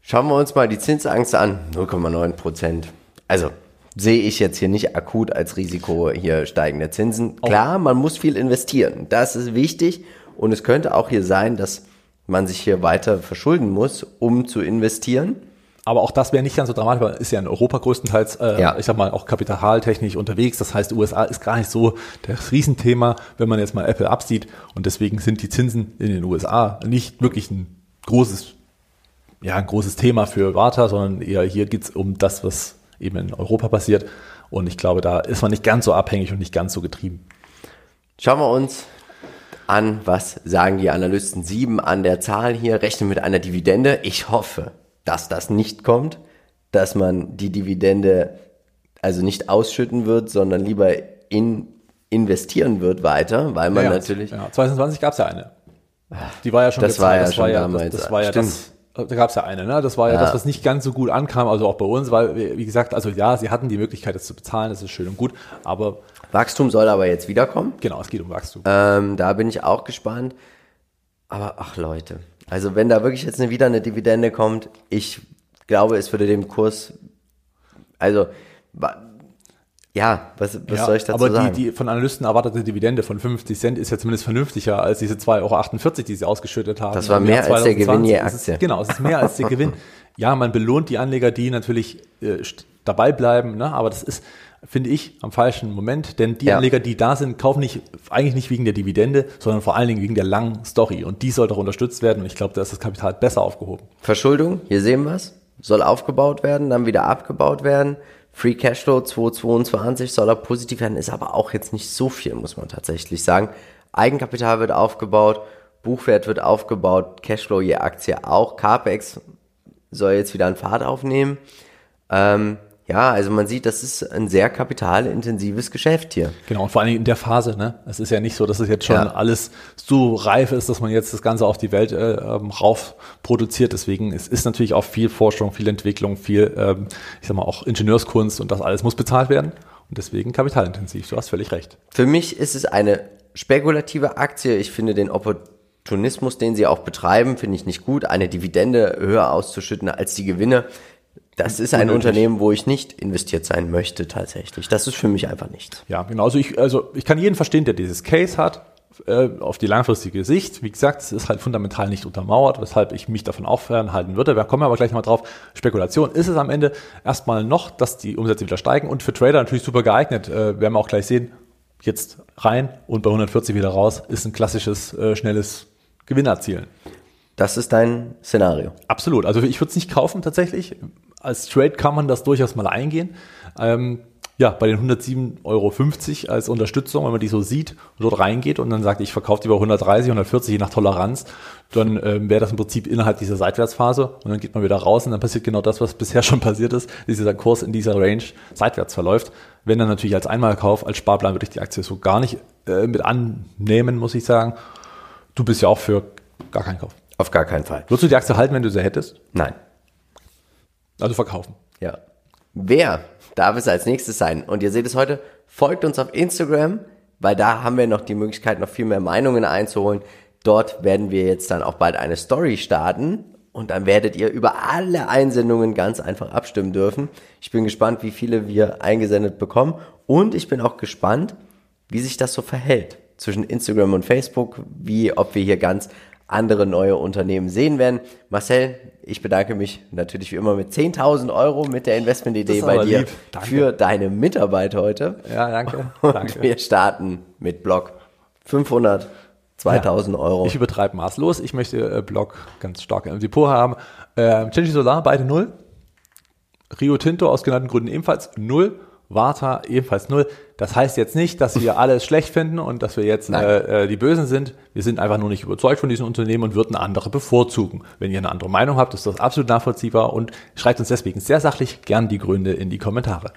Schauen wir uns mal die Zinsangst an. 0,9 Prozent. Also sehe ich jetzt hier nicht akut als Risiko hier steigende Zinsen. Klar, man muss viel investieren. Das ist wichtig. Und es könnte auch hier sein, dass man sich hier weiter verschulden muss, um zu investieren. Aber auch das wäre nicht ganz so dramatisch, weil ist ja in Europa größtenteils, äh, Ja. ich sag mal, auch kapitaltechnisch unterwegs. Das heißt, USA ist gar nicht so das Riesenthema, wenn man jetzt mal Apple absieht. Und deswegen sind die Zinsen in den USA nicht wirklich ein großes, ja, ein großes Thema für Warta, sondern eher hier geht's um das, was eben in Europa passiert. Und ich glaube, da ist man nicht ganz so abhängig und nicht ganz so getrieben. Schauen wir uns an, was sagen die Analysten. Sieben an der Zahl hier, rechnen mit einer Dividende. Ich hoffe, dass das nicht kommt, dass man die Dividende also nicht ausschütten wird, sondern lieber in investieren wird weiter, weil man ja, natürlich Ja, 2020 gab es ja eine. Die war ja schon Das war ja schon damals, Das, das war ja stimmt. das. Da gab es ja eine, ne? Das war ja, Ja. das, was nicht ganz so gut ankam, also auch bei uns, weil, wie gesagt, also ja, sie hatten die Möglichkeit, das zu bezahlen, das ist schön und gut, aber Wachstum soll aber jetzt wiederkommen. genau, es geht um Wachstum. Ähm, da bin ich auch gespannt. Aber ach Leute, also wenn da wirklich jetzt wieder eine Dividende kommt, ich glaube, es würde dem Kurs, also ja, was, was ja, soll ich dazu aber sagen? die, die von Analysten erwartete Dividende von 50 Cent ist ja zumindest vernünftiger als diese 2,48 Euro, die sie ausgeschüttet haben. Das war mehr als der Gewinn je 2020. Es Aktie. Ist, genau, es ist mehr als der (laughs) Gewinn. Ja, man belohnt die Anleger, die natürlich äh, dabei bleiben, ne? aber das ist, finde ich, am falschen Moment, denn die Ja. Anleger, die da sind, kaufen nicht, eigentlich nicht wegen der Dividende, sondern vor allen Dingen wegen der langen Story und die soll doch unterstützt werden und ich glaube, da ist das Kapital besser aufgehoben. Verschuldung, hier sehen wir es, soll aufgebaut werden, dann wieder abgebaut werden. Free Cashflow 2022 soll er positiv werden, ist aber auch jetzt nicht so viel, muss man tatsächlich sagen. Eigenkapital wird aufgebaut, Buchwert wird aufgebaut, Cashflow je Aktie auch, CAPEX soll jetzt wieder an Fahrt aufnehmen. Ähm, ja, also man sieht, das ist ein sehr kapitalintensives Geschäft hier. Genau, und vor allen Dingen in der Phase, ne? Es ist ja nicht so, dass es jetzt schon Ja. alles so reif ist, dass man jetzt das Ganze auf die Welt äh, ähm, rauf produziert. Deswegen es ist natürlich auch viel Forschung, viel Entwicklung, viel, ähm, ich sag mal, auch Ingenieurskunst und das alles muss bezahlt werden. Und deswegen kapitalintensiv. Du hast völlig recht. Für mich ist es eine spekulative Aktie. Ich finde den Oppo Opportunismus, den sie auch betreiben, finde ich nicht gut. Eine Dividende höher auszuschütten als die Gewinne. Das ist ein Unnötig. Unternehmen, wo ich nicht investiert sein möchte tatsächlich. Das ist für mich einfach nichts. Ja, genau. Also ich, also ich kann jeden verstehen, der dieses Case hat, äh, auf die langfristige Sicht. Wie gesagt, es ist halt fundamental nicht untermauert, weshalb ich mich davon auch fernhalten würde. Wir kommen aber gleich mal drauf. Spekulation ist es am Ende erstmal noch, dass die Umsätze wieder steigen und für Trader natürlich super geeignet. Äh, werden wir auch gleich sehen. Jetzt rein und bei 140 wieder raus ist ein klassisches, äh, schnelles Gewinn erzielen. Das ist dein Szenario. Absolut. Also ich würde es nicht kaufen tatsächlich. Als Trade kann man das durchaus mal eingehen. Ähm, ja, bei den 107,50 Euro als Unterstützung, wenn man die so sieht, dort reingeht und dann sagt, ich verkaufe die bei 130, 140 je nach Toleranz, dann ähm, wäre das im Prinzip innerhalb dieser Seitwärtsphase und dann geht man wieder raus und dann passiert genau das, was bisher (laughs) schon passiert ist, dass dieser Kurs in dieser Range seitwärts verläuft. Wenn dann natürlich als Einmalkauf, als Sparplan würde ich die Aktie so gar nicht äh, mit annehmen, muss ich sagen. Du bist ja auch für gar keinen Kauf. Auf gar keinen Fall. Würdest du die Aktie halten, wenn du sie hättest? Nein. Also verkaufen. Ja. Wer darf es als nächstes sein? Und ihr seht es heute, folgt uns auf Instagram, weil da haben wir noch die Möglichkeit, noch viel mehr Meinungen einzuholen. Dort werden wir jetzt dann auch bald eine Story starten und dann werdet ihr über alle Einsendungen ganz einfach abstimmen dürfen. Ich bin gespannt, wie viele wir eingesendet bekommen und ich bin auch gespannt, wie sich das so verhält zwischen Instagram und Facebook, wie ob wir hier ganz andere neue Unternehmen sehen werden. Marcel, ich bedanke mich natürlich wie immer mit 10.000 Euro mit der Investmentidee bei dir. Danke. für deine Mitarbeit heute. Ja, danke. (laughs) Und wir starten mit Block 500, 2000 Euro. Ich übertreibe maßlos. Ich möchte äh, Block ganz stark im Depot haben. Äh, Genji Solar, beide null. Rio Tinto aus genannten Gründen ebenfalls null. Warta ebenfalls null. Das heißt jetzt nicht, dass wir alles schlecht finden und dass wir jetzt äh, äh, die Bösen sind. Wir sind einfach nur nicht überzeugt von diesen Unternehmen und würden andere bevorzugen. Wenn ihr eine andere Meinung habt, ist das absolut nachvollziehbar und schreibt uns deswegen sehr sachlich gern die Gründe in die Kommentare.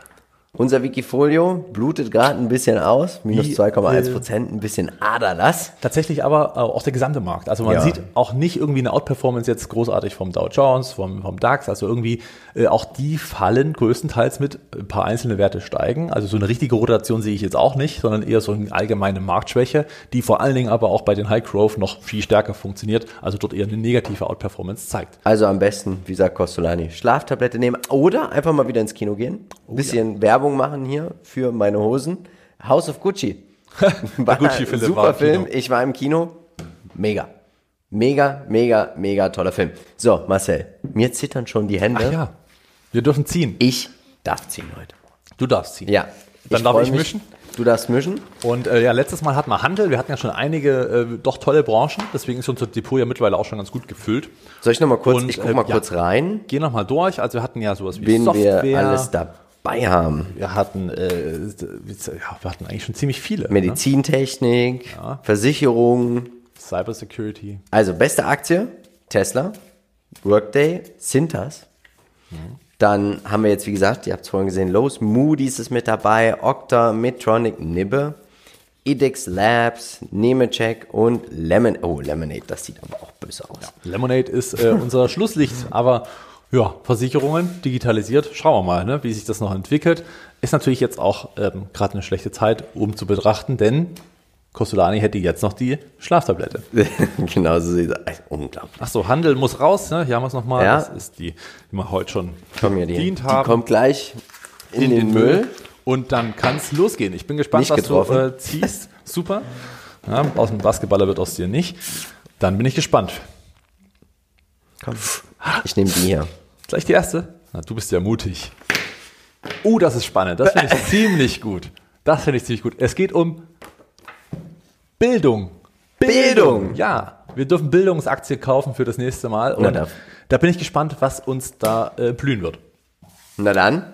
Unser Wikifolio blutet gerade ein bisschen aus, minus Wie, 2,1 Prozent, ein bisschen Aderlass. Tatsächlich aber äh, auch der gesamte Markt. Also man Ja. sieht auch nicht irgendwie eine Outperformance jetzt großartig vom Dow Jones, vom, vom DAX. Also irgendwie äh, auch die fallen größtenteils mit ein paar einzelne Werte steigen. Also so eine richtige Rotation sehe ich jetzt auch nicht, sondern eher so eine allgemeine Marktschwäche, die vor allen Dingen aber auch bei den High Growth noch viel stärker funktioniert. Also dort eher eine negative Outperformance zeigt. Also am besten, wie sagt Costolani, Schlaftablette nehmen oder einfach mal wieder ins Kino gehen. Bisschen Werbung machen hier für meine Hosen. House of Gucci. (laughs) War Gucci-Film super war Film. Kino. Ich war im Kino. Mega. Mega, mega, mega toller Film. So, Marcel, mir zittern schon die Hände. Ach ja, wir dürfen ziehen. Ich darf ziehen heute. Du darfst ziehen. Ja. Dann darf freu ich mich. mischen. Du darfst mischen. Und äh, ja, letztes Mal hatten wir Handel. Wir hatten ja schon einige äh, doch tolle Branchen. Deswegen ist unser Depot ja mittlerweile auch schon ganz gut gefüllt. Soll ich noch mal kurz, Und, ich guck äh, mal ja. kurz rein, Gehen noch mal durch. Also wir hatten ja sowas wie wen Software. wir alles dabei haben. Wir hatten, äh, ja, wir hatten eigentlich schon ziemlich viele. Ne? Medizintechnik, Versicherung. Cybersecurity. Also beste Aktie, Tesla, Workday, Cintas. Dann haben wir jetzt, wie gesagt, ihr habt es vorhin gesehen, Lowe's, Moody's ist mit dabei, Okta, Medtronic, Nibbe, Edix Labs, Nemetschek und Lemon. Oh, Lemonade, das sieht aber auch böse aus. Lemonade ist äh, unser (laughs) Schlusslicht, aber ja, Versicherungen digitalisiert. Schauen wir mal, ne, wie sich das noch entwickelt. Ist natürlich jetzt auch ähm, gerade eine schlechte Zeit, um zu betrachten, denn Costolani hätte jetzt noch die Schlaftablette. (laughs) genau so sieht es Unglaublich. Ach so, Handel muss raus, ne? Hier haben wir es nochmal. Ja. Das ist die, die wir heute schon Komm hier, die, die haben. kommt gleich in, den, Müll. Und dann kann es losgehen. Ich bin gespannt, Nicht was getroffen. du äh, ziehst. Super. Ja, aus dem Basketballer wird aus dir nicht. Dann bin ich gespannt. Komm. Ich nehme die hier. Gleich die erste. Na, du bist ja mutig. Oh, das ist spannend. Das finde ich (laughs) ziemlich gut. Das finde ich ziemlich gut. Es geht um Bildung. Bildung. Ja, wir dürfen Bildungsaktie kaufen für das nächste Mal. Na, Und da- da bin ich gespannt, was uns da äh, blühen wird. Na dann,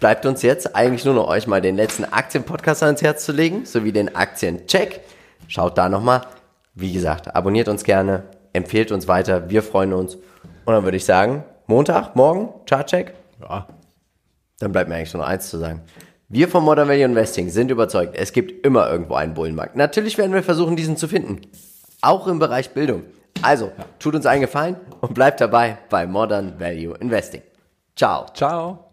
bleibt uns jetzt eigentlich nur noch euch mal den letzten Aktienpodcast ans Herz zu legen, sowie den Aktiencheck. Schaut da nochmal. Wie gesagt, abonniert uns gerne, empfehlt uns weiter, wir freuen uns. Und dann würde ich sagen, Montag, morgen, Chartcheck. Ja, Dann bleibt mir eigentlich nur noch eins zu sagen. Wir von Modern Value Investing sind überzeugt, es gibt immer irgendwo einen Bullenmarkt. Natürlich werden wir versuchen, diesen zu finden. Auch im Bereich Bildung. Also, tut uns einen Gefallen und bleibt dabei bei Modern Value Investing. Ciao. ciao.